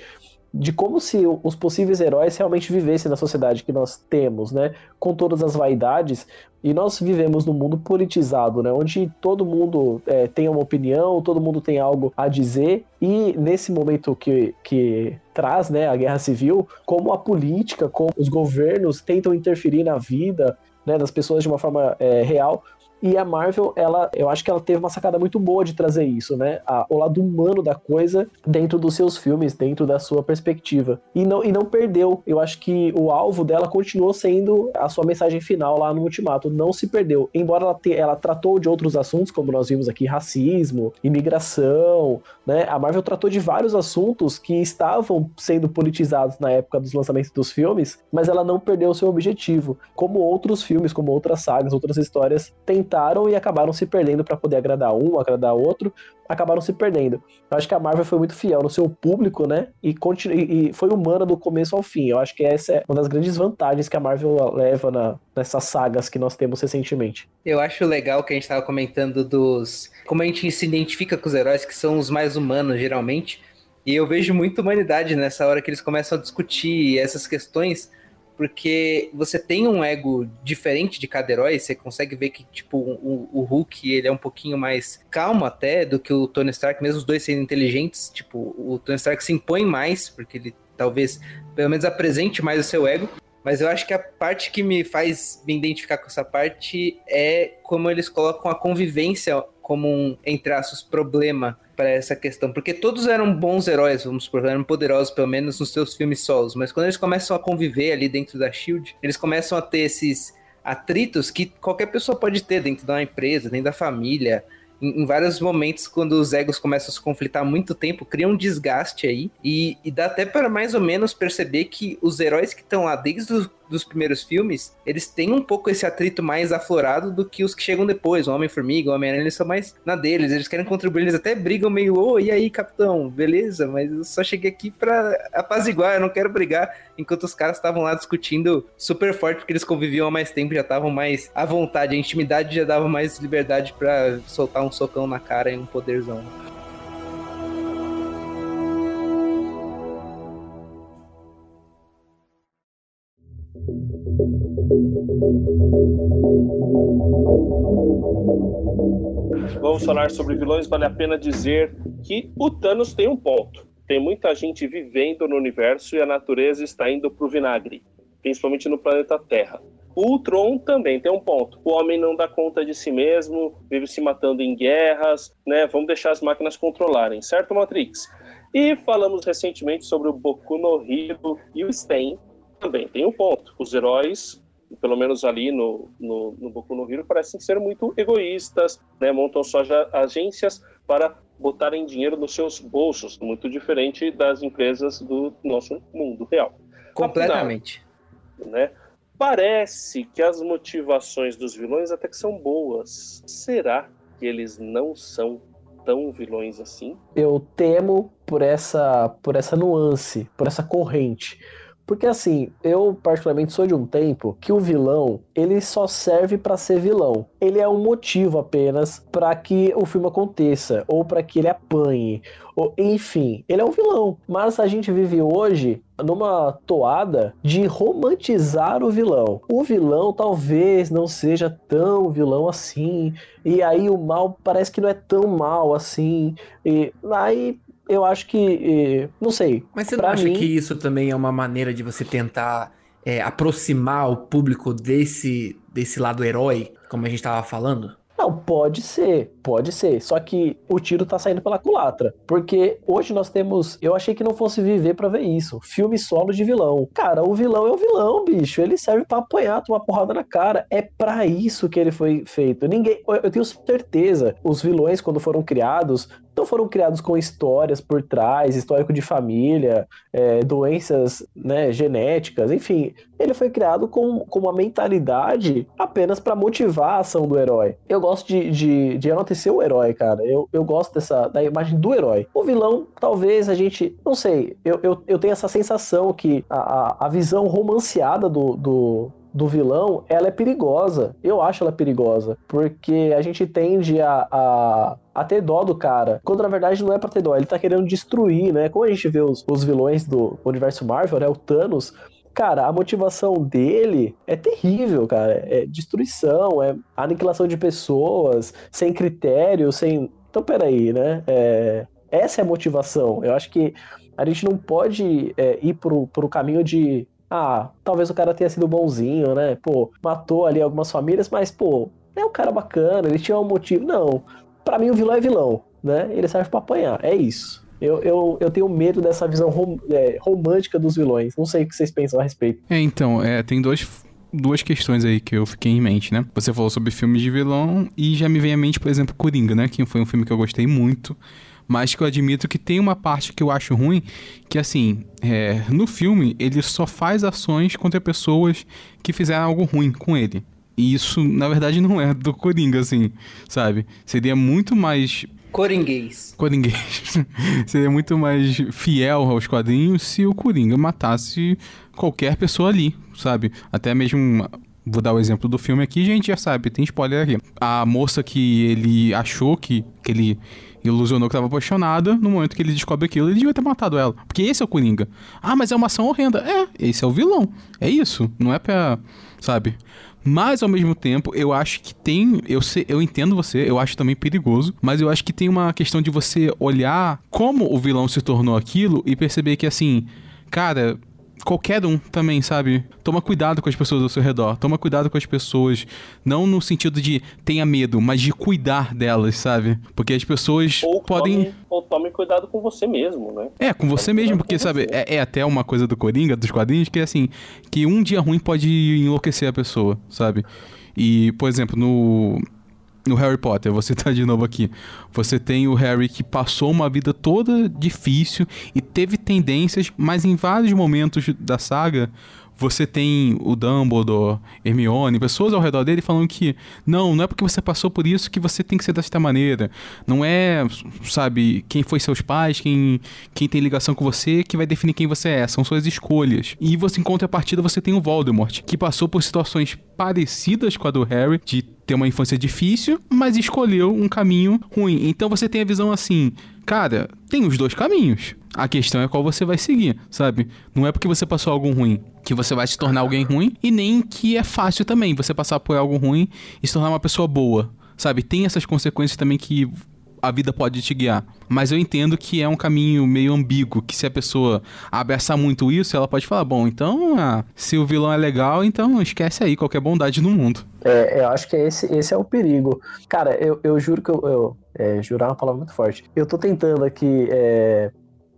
de como se os possíveis heróis realmente vivessem na sociedade que nós temos, né? Com todas as vaidades. E nós vivemos num mundo politizado, né? Onde todo mundo é, tem uma opinião, todo mundo tem algo a dizer. E nesse momento que, que traz né, a guerra civil, como a política, como os governos tentam interferir na vida né, das pessoas de uma forma é, real, e a Marvel, ela, eu acho que ela teve uma sacada muito boa de trazer isso, né? A, o lado humano da coisa dentro dos seus filmes, dentro da sua perspectiva. E não, e não perdeu. Eu acho que o alvo dela continuou sendo a sua mensagem final lá no Ultimato. Não se perdeu. Embora ela, te, ela tratou de outros assuntos, como nós vimos aqui, racismo, imigração, né? A Marvel tratou de vários assuntos que estavam sendo politizados na época dos lançamentos dos filmes, mas ela não perdeu o seu objetivo. Como outros filmes, como outras sagas, outras histórias, tentaram e acabaram se perdendo para poder agradar um, agradar outro, acabaram se perdendo. Eu acho que a Marvel foi muito fiel no seu público, né? E, continu... e foi humana do começo ao fim. Eu acho que essa é uma das grandes vantagens que a Marvel leva na... nessas sagas que nós temos recentemente. Eu acho legal que a gente estava comentando dos. Como a gente se identifica com os heróis que são os mais humanos, geralmente. E eu vejo muita humanidade nessa hora que eles começam a discutir essas questões porque você tem um ego diferente de cada herói, você consegue ver que, tipo, o, o, Hulk, ele é um pouquinho mais calmo até do que o Tony Stark, mesmo os dois sendo inteligentes, tipo, o Tony Stark se impõe mais, porque ele talvez, pelo menos, apresente mais o seu ego, mas eu acho que a parte que me faz me identificar com essa parte é como eles colocam a convivência como um, entre aspas, problema para essa questão. Porque todos eram bons heróis, vamos supor, eram poderosos, pelo menos nos seus filmes solos. Mas quando eles começam a conviver ali dentro da Shield, eles começam a ter esses atritos que qualquer pessoa pode ter dentro de uma empresa, dentro da família em, vários momentos, quando os egos começam a se conflitar muito tempo, cria um desgaste aí. E, e dá até para mais ou menos perceber que os heróis que estão lá desde os dos primeiros filmes, eles têm um pouco esse atrito mais aflorado do que os que chegam depois. O Homem-Formiga, o Homem-Aranha, eles são mais na deles. Eles querem contribuir, eles até brigam meio, ô, oh, e aí, capitão? Beleza, mas eu só cheguei aqui pra apaziguar, eu não quero brigar. Enquanto os caras estavam lá discutindo super forte, porque eles conviviam há mais tempo, já estavam mais à vontade. A intimidade já dava mais liberdade para soltar um socão na cara e um poderzão. Vamos falar sobre vilões. Vale a pena dizer que o Thanos tem um ponto. Tem muita gente vivendo no universo e a natureza está indo para o vinagre, principalmente no planeta Terra. O Ultron também tem um ponto. O homem não dá conta de si mesmo, vive se matando em guerras, né? Vamos deixar as máquinas controlarem, certo, Matrix? E falamos recentemente sobre o Boku no Hero e o Sten também tem um ponto. Os heróis pelo menos ali no, no, no Boku no Hero, parecem ser muito egoístas, né? montam suas agências para botarem dinheiro nos seus bolsos, muito diferente das empresas do nosso mundo real. Completamente. Afinal, né? Parece que as motivações dos vilões até que são boas. Será que eles não são tão vilões assim? Eu temo por essa, por essa nuance, por essa corrente. Porque assim, eu particularmente sou de um tempo que o vilão, ele só serve para ser vilão. Ele é um motivo apenas para que o filme aconteça ou para que ele apanhe, ou enfim, ele é um vilão. Mas a gente vive hoje numa toada de romantizar o vilão. O vilão talvez não seja tão vilão assim, e aí o mal parece que não é tão mal assim. E aí eu acho que. Não sei. Mas você não acha mim... que isso também é uma maneira de você tentar é, aproximar o público desse, desse lado herói, como a gente estava falando? Não, pode ser, pode ser. Só que o tiro tá saindo pela culatra. Porque hoje nós temos. Eu achei que não fosse viver para ver isso. Filme solo de vilão. Cara, o vilão é o vilão, bicho. Ele serve para apanhar, tomar porrada na cara. É para isso que ele foi feito. Ninguém. Eu tenho certeza. Os vilões, quando foram criados, não foram criados com histórias por trás, histórico de família, é, doenças né, genéticas, enfim. Ele foi criado com, com uma mentalidade apenas para motivar a ação do herói. Eu gosto de, de, de enaltecer o herói, cara. Eu, eu gosto dessa da imagem do herói. O vilão, talvez a gente. Não sei, eu, eu, eu tenho essa sensação que a, a, a visão romanceada do, do do vilão, ela é perigosa. Eu acho ela perigosa. Porque a gente tende a, a, a ter dó do cara. Quando na verdade não é pra ter dó, ele tá querendo destruir, né? Como a gente vê os, os vilões do universo Marvel, né? O Thanos. Cara, a motivação dele é terrível, cara. É destruição, é aniquilação de pessoas, sem critério, sem. Então, peraí, né? É... Essa é a motivação. Eu acho que a gente não pode é, ir pro, pro caminho de ah, talvez o cara tenha sido bonzinho, né? Pô, matou ali algumas famílias, mas, pô, é um cara bacana, ele tinha um motivo. Não, para mim o vilão é vilão, né? Ele serve para apanhar, é isso. Eu, eu, eu tenho medo dessa visão rom, é, romântica dos vilões. Não sei o que vocês pensam a respeito. É, então, é, tem dois duas questões aí que eu fiquei em mente, né? Você falou sobre filmes de vilão e já me vem à mente, por exemplo, Coringa, né? Que foi um filme que eu gostei muito mas que eu admito que tem uma parte que eu acho ruim, que assim, é, no filme ele só faz ações contra pessoas que fizeram algo ruim com ele. E isso, na verdade, não é do Coringa, assim, sabe? Seria muito mais Coringuês. Coringuês. Seria muito mais fiel aos quadrinhos se o Coringa matasse qualquer pessoa ali, sabe? Até mesmo. Vou dar o exemplo do filme aqui, a gente já sabe, tem spoiler aqui. A moça que ele achou que, que ele ilusionou que estava apaixonada, no momento que ele descobre aquilo, ele devia ter matado ela. Porque esse é o Coringa. Ah, mas é uma ação horrenda. É, esse é o vilão. É isso. Não é pra. Sabe? Mas ao mesmo tempo, eu acho que tem. Eu, sei, eu entendo você, eu acho também perigoso. Mas eu acho que tem uma questão de você olhar como o vilão se tornou aquilo e perceber que assim. Cara, qualquer um também, sabe? Toma cuidado com as pessoas ao seu redor. Toma cuidado com as pessoas. Não no sentido de tenha medo, mas de cuidar delas, sabe? Porque as pessoas ou podem. Tome, ou tome cuidado com você mesmo, né? É, com você tome mesmo, porque, sabe, é, é, até uma coisa do Coringa, dos quadrinhos, que é assim, que um dia ruim pode enlouquecer a pessoa, sabe? E, por exemplo, no no Harry Potter, você tá de novo aqui. Você tem o Harry que passou uma vida toda difícil e teve tendências, mas em vários momentos da saga você tem o Dumbledore, Hermione, pessoas ao redor dele falando que não, não é porque você passou por isso que você tem que ser desta maneira. Não é, sabe, quem foi seus pais, quem, quem tem ligação com você que vai definir quem você é. São suas escolhas. E você em contrapartida você tem o Voldemort, que passou por situações parecidas com a do Harry, de ter uma infância difícil, mas escolheu um caminho ruim. Então você tem a visão assim, cara, tem os dois caminhos. A questão é qual você vai seguir, sabe? Não é porque você passou algo ruim que você vai se tornar alguém ruim e nem que é fácil também você passar por algo ruim e se tornar uma pessoa boa, sabe? Tem essas consequências também que a vida pode te guiar. Mas eu entendo que é um caminho meio ambíguo, que se a pessoa abraçar muito isso, ela pode falar, bom, então, ah, se o vilão é legal, então esquece aí qualquer bondade no mundo. É, eu acho que esse, esse é o perigo. Cara, eu, eu juro que eu... eu é, jurar é uma palavra muito forte. Eu tô tentando aqui é,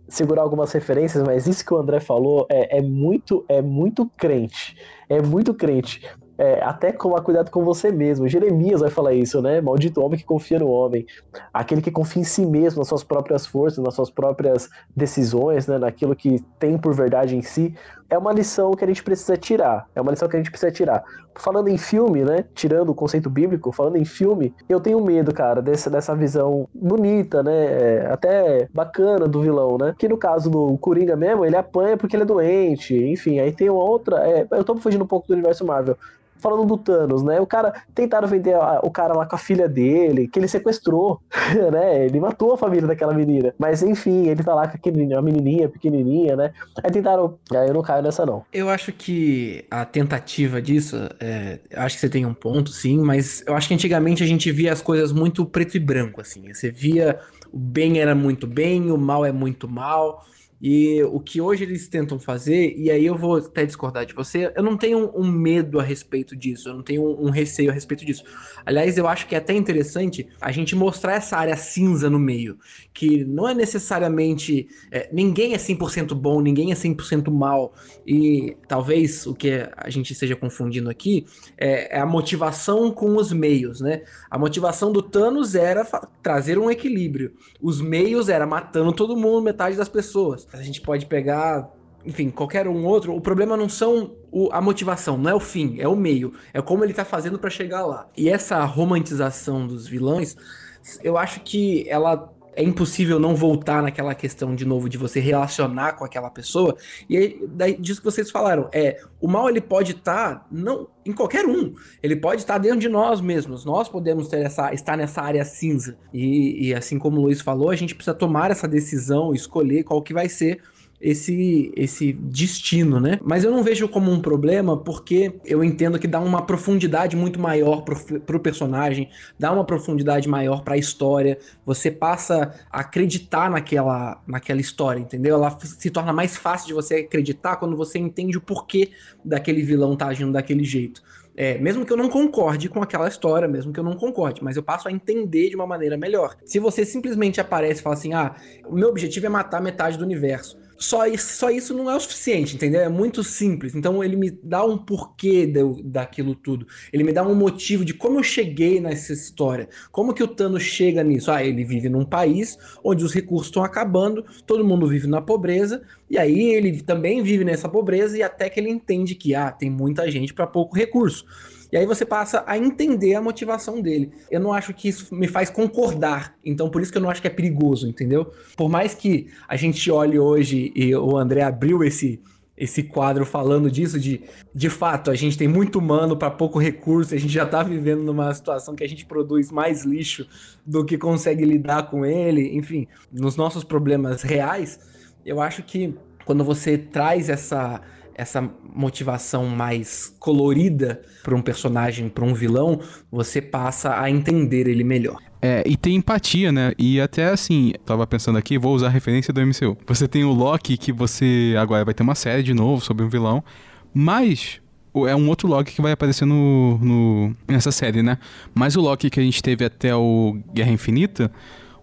segurar algumas referências, mas isso que o André falou é, é muito é muito crente. É muito crente. é, até tomar cuidado com você mesmo. Jeremias vai falar isso, né? Maldito homem que confia no homem. Aquele que confia em si mesmo, nas suas próprias forças, nas suas próprias decisões, né? naquilo que tem por verdade em si. É uma lição que a gente precisa tirar. É uma lição que a gente precisa tirar. Falando em filme, né? Tirando o conceito bíblico, falando em filme, eu tenho medo, cara, dessa, dessa visão bonita, né? É, até bacana do vilão, né? Que no caso do Coringa mesmo, ele apanha porque ele é doente. Enfim, aí tem uma outra. É, eu tô fugindo um pouco do universo Marvel falando do Thanos, né? O cara tentaram vender a, o cara lá com a filha dele, que ele sequestrou, né? Ele matou a família daquela menina. Mas enfim, ele tá lá com aquele, uma menininha pequenininha, né? Aí tentaram. Aí eu não caio nessa, não. Eu acho que a tentativa disso, é, acho que você tem um ponto, sim, mas eu acho que antigamente a gente via as coisas muito preto e branco, assim. Você via o bem era muito bem, o mal é muito mal. E o que hoje eles tentam fazer, e aí eu vou até discordar de você, eu não tenho um, medo a respeito disso, eu não tenho um, um, receio a respeito disso. Aliás, eu acho que é até interessante a gente mostrar essa área cinza no meio, que não é necessariamente. É, ninguém é 100% bom, ninguém é 100% mal, e talvez o que a gente esteja confundindo aqui é, é a motivação com os meios, né? A motivação do Thanos era trazer um equilíbrio, os meios era matando todo mundo, metade das pessoas. A gente pode pegar, enfim, qualquer um outro. O problema não são o, a motivação, não é o fim, é o meio. É como ele tá fazendo para chegar lá. E essa romantização dos vilões, eu acho que ela é impossível não voltar naquela questão de novo de você relacionar com aquela pessoa. E aí, daí, disso que vocês falaram, é o mal ele pode estar tá, não em qualquer um. Ele pode estar tá dentro de nós mesmos. Nós podemos ter essa, estar nessa área cinza. E, e assim como o Luiz falou, a gente precisa tomar essa decisão, escolher qual que vai ser esse esse destino, né? Mas eu não vejo como um problema porque eu entendo que dá uma profundidade muito maior pro, pro personagem, dá uma profundidade maior para a história. Você passa a acreditar naquela naquela história, entendeu? Ela se torna mais fácil de você acreditar quando você entende o porquê daquele vilão tá agindo daquele jeito. É, mesmo que eu não concorde com aquela história, mesmo que eu não concorde, mas eu passo a entender de uma maneira melhor. Se você simplesmente aparece e fala assim: ah, o meu objetivo é matar metade do universo. Só isso, só isso não é o suficiente, entendeu? É muito simples. Então ele me dá um porquê de, daquilo tudo. Ele me dá um motivo de como eu cheguei nessa história. Como que o Thanos chega nisso? Ah, ele vive num país onde os recursos estão acabando, todo mundo vive na pobreza, e aí ele também vive nessa pobreza e até que ele entende que ah, tem muita gente para pouco recurso. E aí você passa a entender a motivação dele. Eu não acho que isso me faz concordar. Então, por isso que eu não acho que é perigoso, entendeu? Por mais que a gente olhe hoje e o André abriu esse esse quadro falando disso de de fato a gente tem muito humano para pouco recurso a gente já está vivendo numa situação que a gente produz mais lixo do que consegue lidar com ele enfim nos nossos problemas reais eu acho que quando você traz essa essa motivação mais colorida para um personagem, para um vilão, você passa a entender ele melhor. É, e tem empatia, né? E até assim, tava pensando aqui, vou usar a referência do MCU. Você tem o Loki, que você agora vai ter uma série de novo sobre um vilão, mas é um outro Loki que vai aparecer no, no, nessa série, né? Mas o Loki que a gente teve até o Guerra Infinita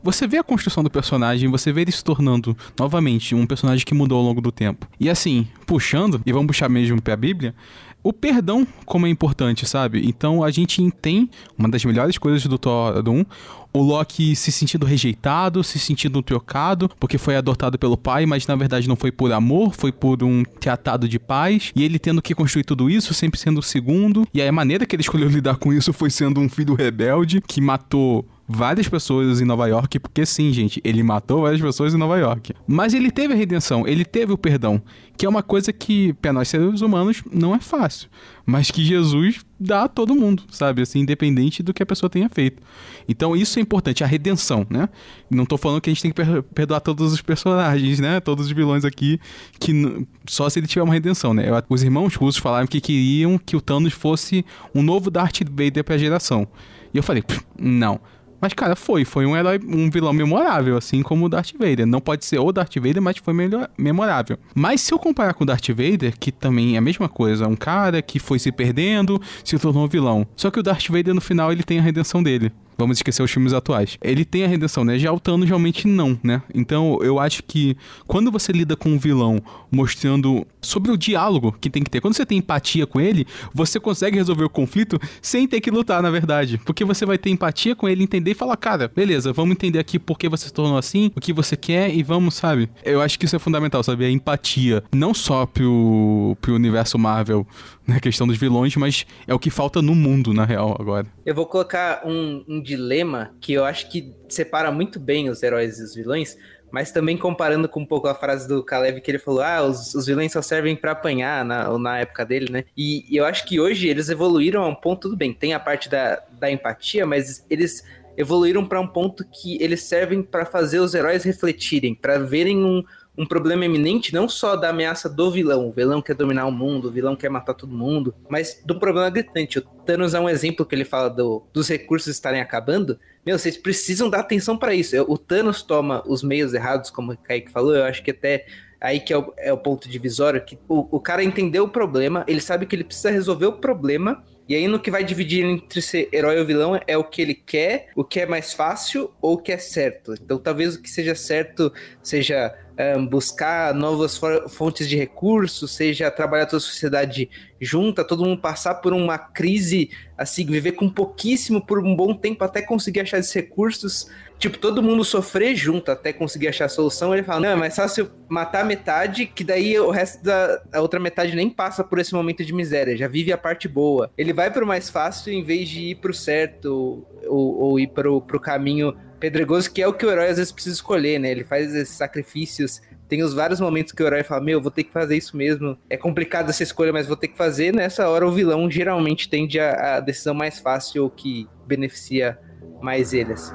você vê a construção do personagem, você vê ele se tornando novamente um personagem que mudou ao longo do tempo. E assim, puxando, e vamos puxar mesmo pra Bíblia, o perdão como é importante, sabe? Então a gente tem uma das melhores coisas do Thor 1, o Loki se sentindo rejeitado, se sentindo trocado, porque foi adotado pelo pai, mas na verdade não foi por amor, foi por um teatado de paz, e ele tendo que construir tudo isso, sempre sendo o segundo, e aí a maneira que ele escolheu lidar com isso foi sendo um filho rebelde que matou várias pessoas em Nova York, porque sim, gente, ele matou várias pessoas em Nova York. Mas ele teve a redenção, ele teve o perdão, que é uma coisa que, para nós seres humanos, não é fácil, mas que Jesus dá a todo mundo, sabe? Assim, independente do que a pessoa tenha feito. Então, isso é importante, a redenção, né? Não tô falando que a gente tem que perdoar todos os personagens, né? Todos os vilões aqui, que só se ele tiver uma redenção, né? Os irmãos russos falaram que queriam que o Thanos fosse um novo Darth Vader pra geração. E eu falei, não. Mas, cara, foi. Foi um herói, um vilão memorável, assim como o Darth Vader. Não pode ser o Darth Vader, mas foi melhor, memorável. Mas se eu comparar com o Darth Vader, que também é a mesma coisa, um cara que foi se perdendo, se tornou um vilão. Só que o Darth Vader, no final, ele tem a redenção dele. Vamos esquecer os filmes atuais. Ele tem a redenção, né? Já o Thanos realmente não, né? Então eu acho que quando você lida com um vilão mostrando sobre o diálogo que tem que ter, quando você tem empatia com ele, você consegue resolver o conflito sem ter que lutar, na verdade. Porque você vai ter empatia com ele, entender e falar, cara, beleza, vamos entender aqui por que você se tornou assim, o que você quer e vamos, sabe? Eu acho que isso é fundamental, sabe? A empatia. Não só pro, pro universo Marvel na questão dos vilões, mas é o que falta no mundo, na real, agora. Eu vou colocar um, um dilema que eu acho que separa muito bem os heróis e os vilões, mas também comparando com um pouco a frase do Caleb que ele falou: ah, os, os vilões só servem para apanhar na, na época dele, né? E, e, eu acho que hoje eles evoluíram a um ponto, tudo bem, tem a parte da, da empatia, mas eles evoluíram para um ponto que eles servem para fazer os heróis refletirem, para verem um, um problema eminente não só da ameaça do vilão, o vilão quer dominar o mundo, o vilão quer matar todo mundo, mas do problema gritante. O Thanos é um exemplo que ele fala do, dos recursos estarem acabando. Meu, vocês precisam dar atenção para isso. O Thanos toma os meios errados, como o Kaique falou, eu acho que até aí que é o, é o ponto divisório, que o, o cara entendeu o problema, ele sabe que ele precisa resolver o problema, e aí no que vai dividir entre ser herói ou vilão é o que ele quer, o que é mais fácil ou o que é certo. Então talvez o que seja certo seja um, buscar novas fontes de recursos, seja trabalhar toda a sociedade junta, todo mundo passar por uma crise, assim, viver com pouquíssimo por um bom tempo até conseguir achar esses recursos. Tipo, todo mundo sofrer junto até conseguir achar a solução. Ele fala: não, é mais fácil matar metade, que daí o resto da outra metade nem passa por esse momento de miséria, já vive a parte boa. Ele vai pro mais fácil em vez de ir pro certo ou, ou ir pro, pro caminho pedregoso, que é o que o herói às vezes precisa escolher, né? Ele faz esses sacrifícios. Tem os vários momentos que o herói fala: Meu, vou ter que fazer isso mesmo. É complicado essa escolha, mas vou ter que fazer. Nessa hora, o vilão geralmente tende a, a decisão mais fácil ou que beneficia mais ele, assim.